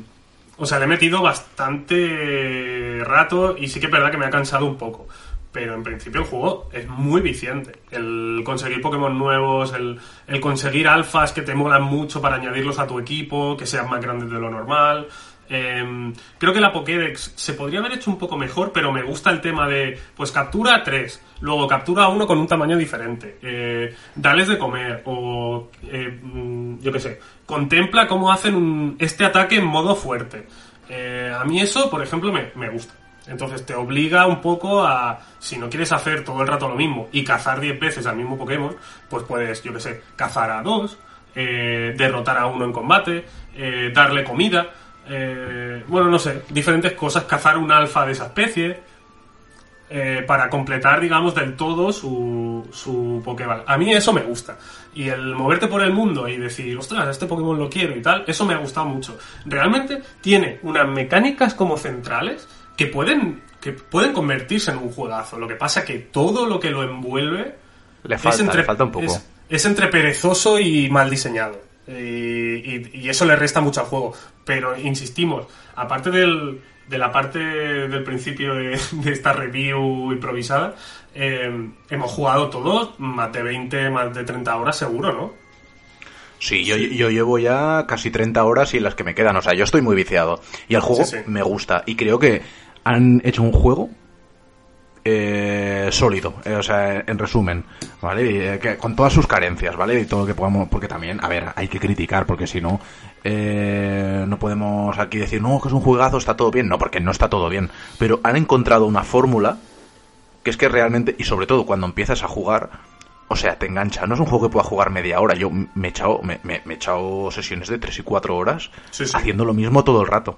o sea, le he metido bastante rato y sí que es verdad que me ha cansado un poco. Pero en principio el juego es muy viciante. El conseguir Pokémon nuevos, el, conseguir alfas que te molan mucho para añadirlos a tu equipo, que sean más grandes de lo normal. Eh, creo que la Pokédex se podría haber hecho un poco mejor, pero me gusta el tema de, pues captura tres, luego captura uno con un tamaño diferente, eh, dales de comer, o eh, mm, yo qué sé, contempla cómo hacen este ataque en modo fuerte. Eh, a mí eso, por ejemplo, me gusta. Entonces te obliga un poco a, si no quieres hacer todo el rato lo mismo y cazar 10 veces al mismo Pokémon, pues puedes, yo que sé, cazar a dos, eh, derrotar a uno en combate, eh, darle comida, eh, bueno, no sé, diferentes cosas, cazar un alfa de esa especie, eh, para completar, digamos, del todo su, su Pokéball. A mí eso me gusta. Y el moverte por el mundo y decir, ostras, este Pokémon lo quiero y tal, eso me ha gustado mucho. Realmente tiene unas mecánicas como centrales que pueden, que pueden convertirse en un juegazo. Lo que pasa que todo lo que lo envuelve Le falta, le falta un poco. es, es entre perezoso y mal diseñado. Y, y- y eso le resta mucho al juego. Pero insistimos, aparte del, de la parte del principio de, de esta review improvisada, eh, hemos jugado todos más de 20, más de 30 horas seguro, ¿no? Sí, yo, yo llevo ya casi 30 horas y las que me quedan. O sea, yo estoy muy viciado. Y el juego Sí, sí. me gusta. Y creo que han hecho un juego eh, sólido. Eh, o sea, en resumen, ¿vale? Y, eh, que- con todas sus carencias, ¿vale? Y todo lo que podamos. Porque también, a ver, hay que criticar, porque si no, eh, no podemos aquí decir, no, que es un juegazo, está todo bien. No, porque no está todo bien. Pero han encontrado una fórmula que es que realmente, y sobre todo cuando empiezas a jugar, o sea, te engancha. No es un juego que pueda jugar media hora. Yo me he echado, me, me- me he echado sesiones de 3 y 4 horas Sí, sí. haciendo lo mismo todo el rato.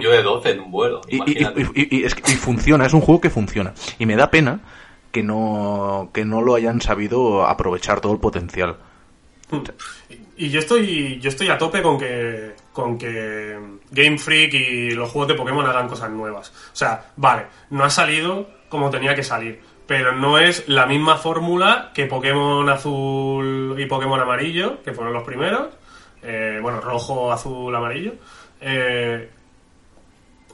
Yo de 12 en un vuelo, Y, y- imagínate. y- y- y es que- y funciona, es un juego que funciona. Y me da pena que no, que no lo hayan sabido aprovechar todo el potencial. Y yo estoy, yo estoy a tope con que, con que Game Freak y los juegos de Pokémon hagan cosas nuevas. O sea, vale, no ha salido como tenía que salir, pero no es la misma fórmula que Pokémon Azul y Pokémon Amarillo, que fueron los primeros. Eh, bueno, rojo, azul, amarillo. Eh,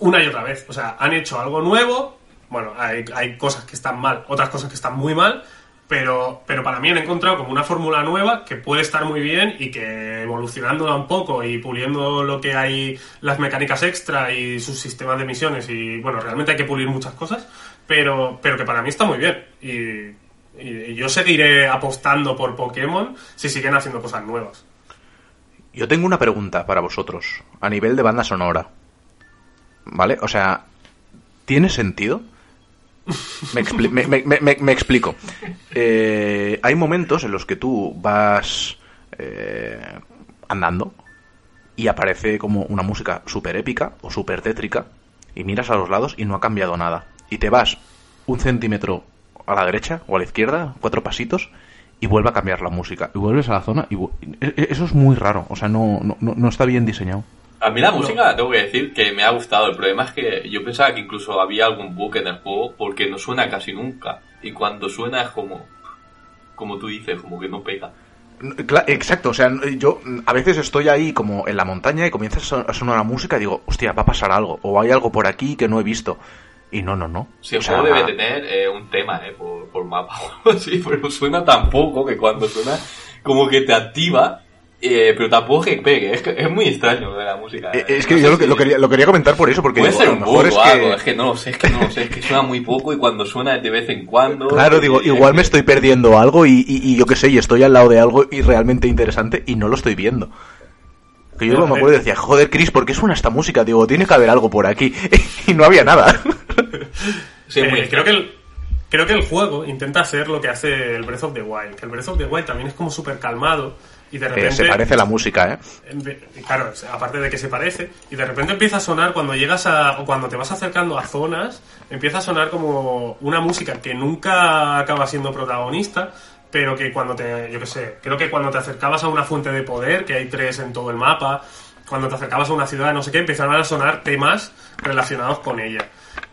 una y otra vez. O sea, han hecho algo nuevo. Bueno, hay, cosas que están mal, otras cosas que están muy mal. Pero, pero para mí han encontrado como una fórmula nueva que puede estar muy bien y que evolucionándola un poco y puliendo lo que hay, las mecánicas extra y sus sistemas de misiones y bueno, realmente hay que pulir muchas cosas, pero, pero que para mí está muy bien. Y- y yo seguiré apostando por Pokémon si siguen haciendo cosas nuevas. Yo tengo una pregunta para vosotros, a nivel de banda sonora. ¿Vale? O sea, ¿tiene sentido? Me, expli- me- me- me- explico. Eh, hay momentos en los que tú vas eh, andando y aparece como una música súper épica o súper tétrica y miras a los lados y no ha cambiado nada. Y te vas un centímetro a la derecha o a la izquierda, cuatro pasitos, y vuelve a cambiar la música. Y vuelves a la zona y... e- e- Eso es muy raro, o sea, no, no- no está bien diseñado. A mí la música, tengo que decir que me ha gustado. El problema es que yo pensaba que incluso había algún bug en el juego porque no suena casi nunca. Y cuando suena es como, como tú dices, como que no pega. Exacto, o sea, yo a veces estoy ahí como en la montaña y comienza a son- a sonar la música y digo, hostia, va a pasar algo, o hay algo por aquí que no he visto. Y no, no, no. Si el O sea, juego debe tener eh, un tema eh, por, por mapa o algo así, [LAUGHS] pero suena tan poco que cuando suena como que te activa, eh, pero tampoco que pegue. Es, que es muy extraño lo de la música. eh, eh. Es que No yo lo, que- si- lo quería, lo quería comentar por eso, porque Puede digo, ser un mejor bug es o algo, es que... que no lo sé, es que no lo sé, es que suena muy poco y cuando suena de vez en cuando... Claro, digo, eh, igual es me que- estoy perdiendo algo y, y- y yo qué sé, y estoy al lado de algo y realmente interesante y no lo estoy viendo. Que yo me a acuerdo y decía, joder, Chris, ¿por qué suena esta música? Digo, tiene que haber algo por aquí. [LAUGHS] y no había nada. Sí, Eh, creo, que el, creo que el juego intenta hacer lo que hace el Breath of the Wild. Que el Breath of the Wild también es como súper calmado y de Eh, repente... se parece la música, ¿eh? Claro, aparte de que se parece, y de repente empieza a sonar cuando llegas a. o cuando te vas acercando a zonas, empieza a sonar como una música que nunca acaba siendo protagonista, pero que cuando te. yo qué sé, creo que cuando te acercabas a una fuente de poder, que hay tres en todo el mapa, cuando te acercabas a una ciudad, no sé qué, empezaban a sonar temas relacionados con ella.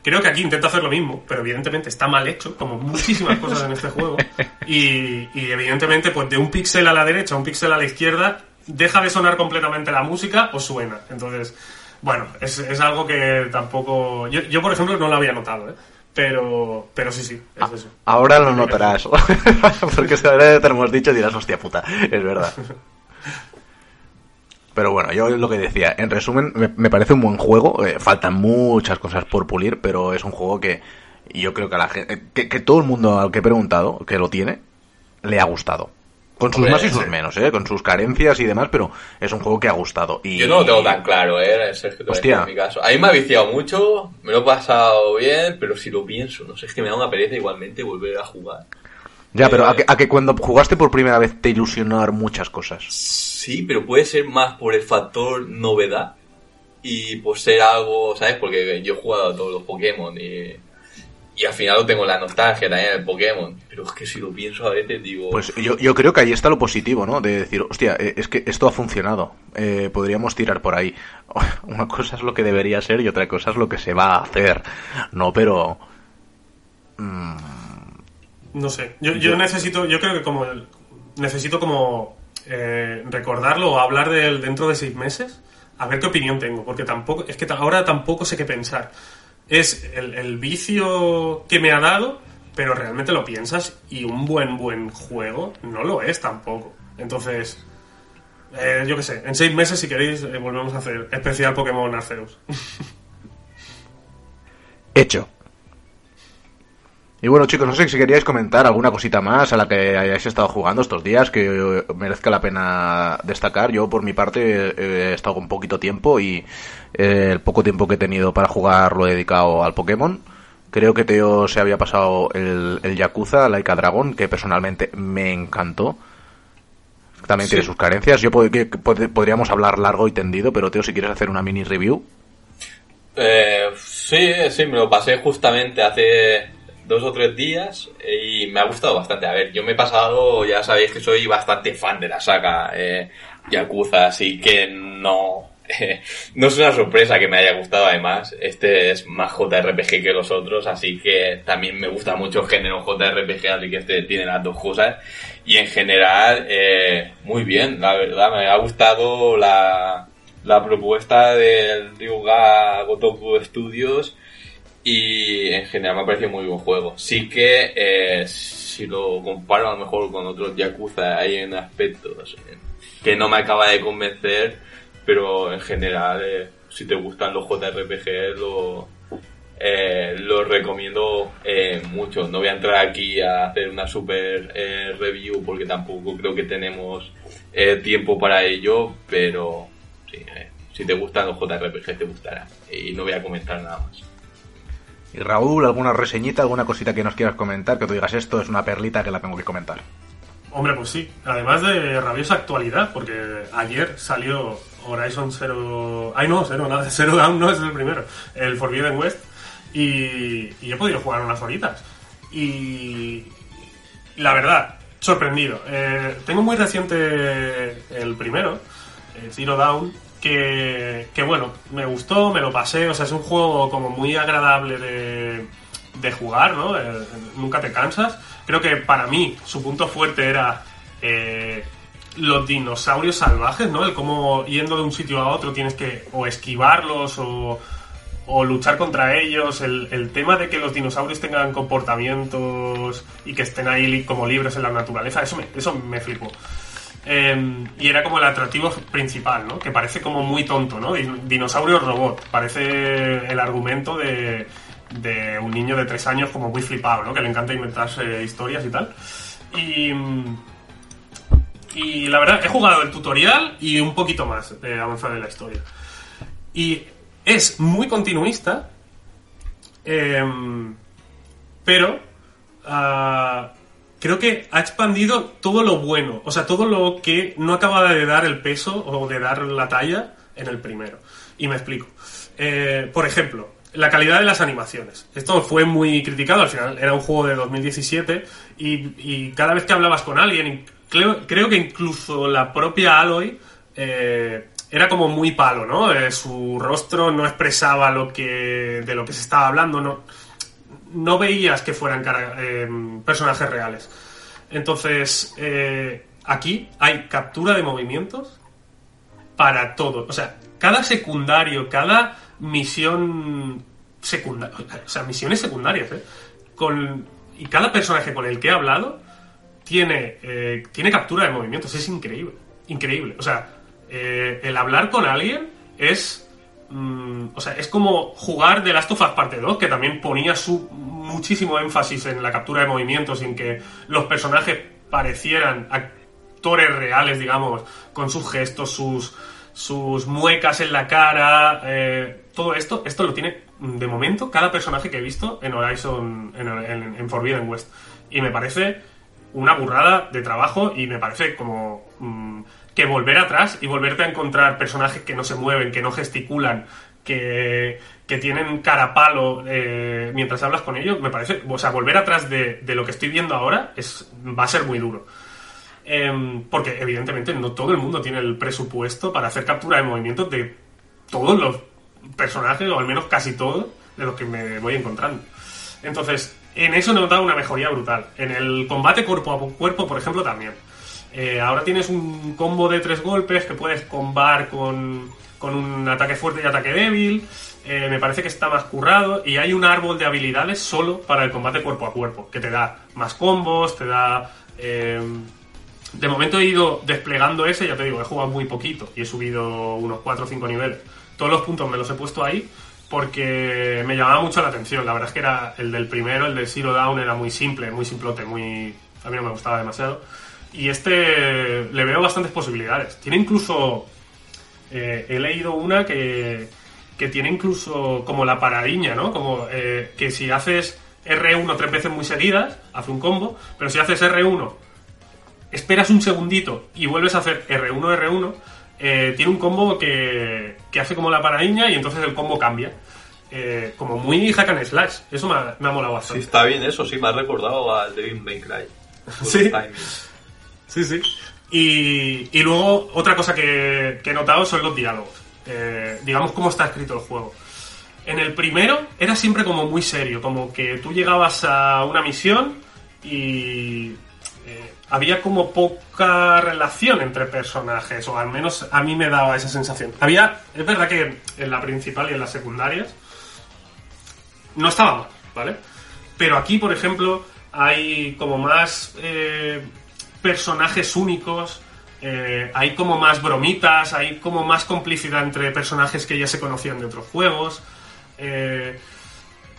Creo que aquí intenta hacer lo mismo, pero evidentemente está mal hecho, como muchísimas cosas en este juego. Y, y evidentemente, pues de un píxel a la derecha a un píxel a la izquierda, deja de sonar completamente la música o suena. Entonces, bueno, es, es algo que tampoco. Yo, yo, por ejemplo, no lo había notado, ¿eh? Pero, pero sí, sí, es eso. Ahora lo notarás. [LAUGHS] Porque ahora te lo hemos dicho dirás, hostia puta. Es verdad. [LAUGHS] Pero bueno, yo lo que decía, en resumen, me, me parece un buen juego. eh, faltan muchas cosas por pulir, pero es un juego que yo creo que a la gente, que, que todo el mundo al que he preguntado que lo tiene, le ha gustado. Con sus Hombre, más y sus sí. menos, ¿eh? Con sus carencias y demás, pero es un juego que ha gustado. Y... Yo no lo tengo tan claro, ¿eh? Sergio, Hostia. en mi caso. A mí me ha viciado mucho, me lo he pasado bien, pero si lo pienso, no sé, es que me da una pereza igualmente volver a jugar. Ya, pero Eh, a que, a que cuando jugaste por primera vez te ilusionaron muchas cosas. Sí, pero puede ser más por el factor novedad y por ser algo, ¿sabes? Porque yo he jugado a todos los Pokémon y, y al final tengo la nostalgia también del Pokémon. Pero es que si lo pienso a veces digo... Pues yo, yo creo que ahí está lo positivo, ¿no? De decir, hostia, eh, es que esto ha funcionado. Eh, podríamos tirar por ahí. [LAUGHS] Una cosa es lo que debería ser y otra cosa es lo que se va a hacer. No, pero... mm, No sé, yo, yo necesito, yo creo que como necesito como eh, recordarlo o hablar de él dentro de seis meses, a ver qué opinión tengo, porque tampoco, es que ahora tampoco sé qué pensar. Es el, el vicio que me ha dado, pero realmente lo piensas y un buen, buen juego no lo es tampoco. Entonces, eh, yo qué sé, en seis meses si queréis eh, volvemos a hacer especial Pokémon Arceus. [LAUGHS] Hecho. Y bueno, chicos, no sé si queríais comentar alguna cosita más a la que hayáis estado jugando estos días que eh, merezca la pena destacar. Yo, por mi parte, eh, he estado con poquito tiempo y eh, el poco tiempo que he tenido para jugar lo he dedicado al Pokémon. Creo que Teo se había pasado el, el Yakuza, Laika Dragon, que personalmente me encantó. También Sí. tiene sus carencias. Yo pod- que- pod- podríamos hablar largo y tendido, pero Teo, si quieres hacer una mini review. Eh, sí, sí, me lo pasé justamente hace dos o tres días y me ha gustado bastante. A ver, yo me he pasado, ya sabéis que soy bastante fan de la saga eh, Yakuza, así que no, [LAUGHS] no es una sorpresa que me haya gustado además. Este es más JRPG que los otros, así que también me gusta mucho el género JRPG, así que este tiene las dos cosas. Y en general, eh, muy bien, la verdad, me ha gustado la, la propuesta del Ryuga Gotoku Studios y en general me ha parecido muy buen juego. Sí que eh, si lo comparo a lo mejor con otros Yakuza hay en aspectos que no me acaba de convencer, pero en general eh, si te gustan los JRPG lo, eh, lo recomiendo mucho. No voy a entrar aquí a hacer una super review porque tampoco creo que tenemos tiempo para ello, pero sí, si te gustan los JRPG te gustará. Y no voy a comentar nada más. Y Raúl, ¿alguna reseñita, alguna cosita que nos quieras comentar? Que tú digas, esto es una perlita que la tengo que comentar. Hombre, pues sí. Además de rabiosa actualidad, porque ayer salió Horizon Zero... Ay, no, Zero, nada, [LAUGHS] Dawn no es el primero. El Forbidden West. Y, y he podido jugar unas horitas. Y la verdad, sorprendido. Eh, tengo muy reciente el primero, Zero Dawn, que, bueno, me gustó, me lo pasé. O sea, es un juego como muy agradable de, jugar, ¿no? Eh, nunca te cansas. Creo que para mí su punto fuerte era eh, los dinosaurios salvajes, ¿no? El cómo yendo de un sitio a otro tienes que o esquivarlos o, o luchar contra ellos. El, el tema de que los dinosaurios tengan comportamientos y que estén ahí como libres en la naturaleza, eso me, eso me flipó. Eh, y era como el atractivo principal, ¿no? Que parece como muy tonto, ¿no? Din- Dinosaurio robot. Parece el argumento de, un niño de tres años como muy flipado, ¿no? Que le encanta inventarse historias y tal. Y, y la verdad, he jugado el tutorial y un poquito más de avanzar en la historia. Y es muy continuista, em, pero ah, creo que ha expandido todo lo bueno, o sea, todo lo que no acaba de dar el peso o de dar la talla en el primero. Y me explico. Eh, por ejemplo, la calidad de las animaciones. Esto fue muy criticado, al final era un juego de 2017 y, y cada vez que hablabas con alguien, creo que incluso la propia Aloy eh, era como muy palo, ¿no? Eh, su rostro no expresaba lo que de lo que se estaba hablando, no, no veías que fueran eh, personajes reales. Entonces, eh, aquí hay captura de movimientos para todo. O sea, cada secundario, cada misión secundaria, o sea, misiones secundarias, ¿eh? Con, y cada personaje con el que he hablado tiene, eh, tiene captura de movimientos. Es increíble. Increíble. O sea, eh, el hablar con alguien es. Mm, o sea, es como jugar The Last of Us Parte 2, que también ponía su muchísimo énfasis en la captura de movimientos, en que los personajes parecieran ac- actores reales, digamos, con sus gestos, sus, sus muecas en la cara, eh, todo esto, esto lo tiene de momento cada personaje que he visto en Horizon, en Forbidden West. Y me parece una burrada de trabajo y me parece como mm, que volver atrás y volverte a encontrar personajes que no se mueven, que no gesticulan, que, que tienen cara palo eh, mientras hablas con ellos, me parece, o sea, volver atrás de, de lo que estoy viendo ahora es, va a ser muy duro. Em, porque evidentemente no todo el mundo tiene el presupuesto para hacer captura de movimientos de todos los personajes, o al menos casi todos, de los que me voy encontrando. Entonces, en eso he notado una mejoría brutal. En el combate cuerpo a cuerpo, por ejemplo, también. Eh, ahora tienes un combo de tres golpes que puedes combar con, con un ataque fuerte y ataque débil. Eh, me parece que está más currado y hay un árbol de habilidades solo para el combate cuerpo a cuerpo, que te da más combos, te da... eh, de momento he ido desplegando ese, ya te digo, he jugado muy poquito y he subido unos 4 o 5 niveles. Todos los puntos me los he puesto ahí porque me llamaba mucho la atención. La verdad es que era el del primero, el de Zero Down, era muy simple, muy simplote, muy... A mí no me gustaba demasiado. Y este le veo bastantes posibilidades. Tiene incluso... eh, he leído una que, que tiene incluso como la paradiña, ¿no? Como eh, que si haces R1 tres veces muy seguidas, hace un combo, pero si haces R1, esperas un segundito y vuelves a hacer R1, R1, eh, tiene un combo que, que hace como la paradiña y entonces el combo cambia. Eh, como muy hack and slash. Eso me ha, me ha molado Sí, bastante. está bien eso, sí, me ha recordado al Devil May Cry. [LAUGHS] Sí. Timing. Sí, sí. Y, y luego, otra cosa que, he notado son los diálogos. Eh, digamos cómo está escrito el juego. En el primero era siempre como muy serio, como que tú llegabas a una misión y eh, había como poca relación entre personajes, o al menos a mí me daba esa sensación. Había, es verdad que en la principal y en las secundarias no estaba mal, ¿vale? Pero aquí, por ejemplo, hay como más eh, personajes únicos, eh, hay como más bromitas, hay como más complicidad entre personajes que ya se conocían de otros juegos. Eh,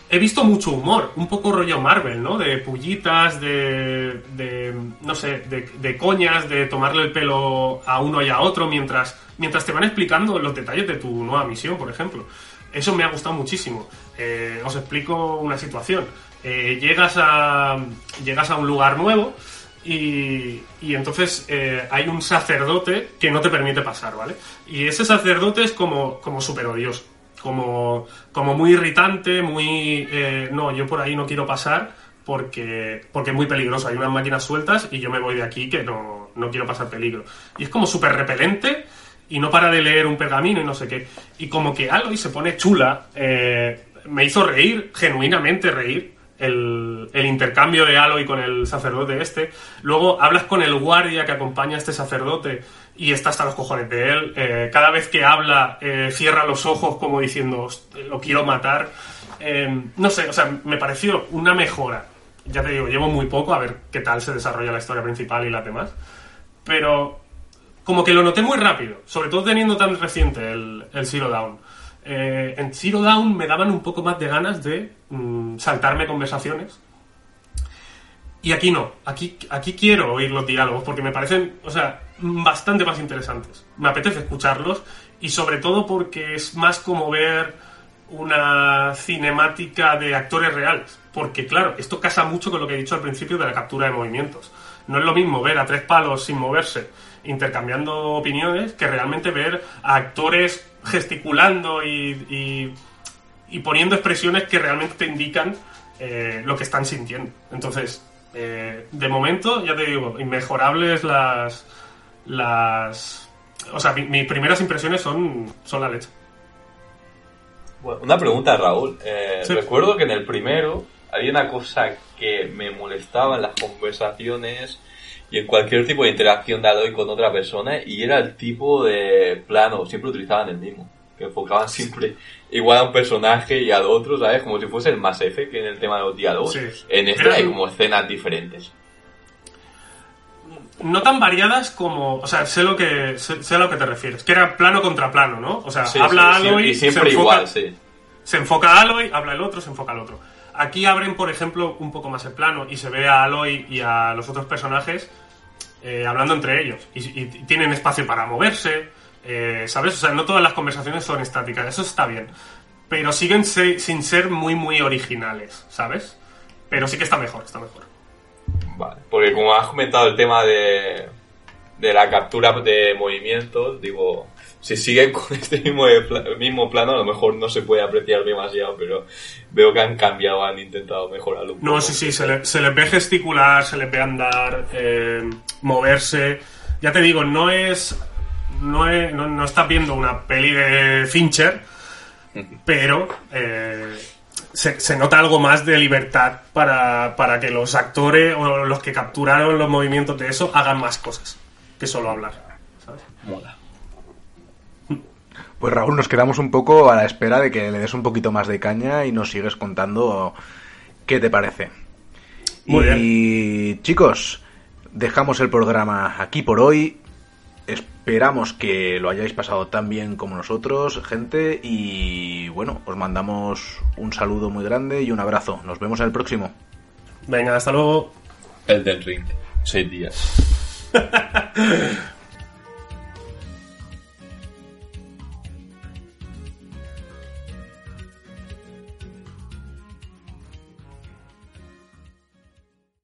he visto mucho humor, un poco rollo Marvel, ¿no? De pullitas, de, de no sé, de, de coñas, de tomarle el pelo a uno y a otro mientras, mientras te van explicando los detalles de tu nueva misión, por ejemplo. Eso me ha gustado muchísimo. Eh, os explico una situación. Llegas, a, llegas a un lugar nuevo y, y entonces eh, hay un sacerdote que no te permite pasar, ¿vale? Y ese sacerdote es como, como súper odioso, como, como muy irritante, muy... eh, no, yo por ahí no quiero pasar porque, porque es muy peligroso, hay unas máquinas sueltas y yo me voy de aquí que no, no quiero pasar peligro. Y es como súper repelente y no para de leer un pergamino y no sé qué. Y como que Aloy se pone chula, eh, me hizo reír, genuinamente reír, el, intercambio de Aloy con el sacerdote este. Luego hablas con el guardia que acompaña a este sacerdote y está hasta los cojones de él. Eh, cada vez que habla, eh, cierra los ojos como diciendo, "Host- lo quiero matar. Eh, no sé, o sea, me pareció una mejora. Ya te digo, llevo muy poco a ver qué tal se desarrolla la historia principal y las demás. Pero como que lo noté muy rápido, sobre todo teniendo tan reciente el, el Zero Down. Eh, en Zero Down me daban un poco más de ganas de mm, saltarme conversaciones. Y aquí no, aquí, aquí quiero oír los diálogos porque me parecen, o sea, bastante más interesantes. Me apetece escucharlos y sobre todo porque es más como ver una cinemática de actores reales. Porque claro, esto casa mucho con lo que he dicho al principio de la captura de movimientos. No es lo mismo ver a tres palos sin moverse, intercambiando opiniones, que realmente ver a actores gesticulando y, y- y poniendo expresiones que realmente te indican eh, lo que están sintiendo. Entonces, eh, de momento, ya te digo, inmejorables las. las o sea, mi- mis primeras impresiones son, son la leche. Bueno, una pregunta, Raúl. Eh, Sí. Recuerdo que en el primero había una cosa que me molestaba en las conversaciones y en cualquier tipo de interacción de Aloy con otra persona y era el tipo de plano, siempre utilizaban el mismo, que enfocaban siempre igual a un personaje y al otro, ¿sabes? Como si fuese el más F que en el tema de los diálogos. Sí. En Era hay como escenas diferentes. No tan variadas como. O sea, sé lo que, sé, sé a lo que te refieres. Que era plano contra plano, ¿no? O sea, Sí, habla sí, sí, Aloy. y siempre se enfoca- igual, sí. Se enfoca a Aloy, habla el otro, se enfoca al otro. Aquí abren, por ejemplo, un poco más el plano y se ve a Aloy y a los otros personajes eh, hablando entre ellos. Y, tienen espacio para moverse, eh, ¿sabes? O sea, no todas las conversaciones son estáticas, eso está bien. Pero siguen sin ser muy, muy originales, ¿sabes? Pero sí que está mejor, está mejor. Vale, porque como has comentado el tema de, de la captura de movimientos, digo, si siguen con [LAUGHS] este mismo, mismo plano, a lo mejor no se puede apreciar demasiado, pero veo que han cambiado, han intentado mejorarlo un No, poco. sí, sí, se le, se les ve gesticular, se les ve andar, eh, moverse. Ya te digo, no es. No, es- no, no estás viendo una peli de Fincher, pero eh, se, se nota algo más de libertad para, para que los actores o los que capturaron los movimientos de eso hagan más cosas que solo hablar. ¿sabes? Mola. Pues Raúl, nos quedamos un poco a la espera de que le des un poquito más de caña y nos sigues contando qué te parece. Muy y chicos, dejamos el programa aquí por hoy. Esperamos que lo hayáis pasado tan bien como nosotros, gente. Y bueno, os mandamos un saludo muy grande y un abrazo. Nos vemos en el próximo. Venga, hasta luego. Elden Ring, seis días. [LAUGHS]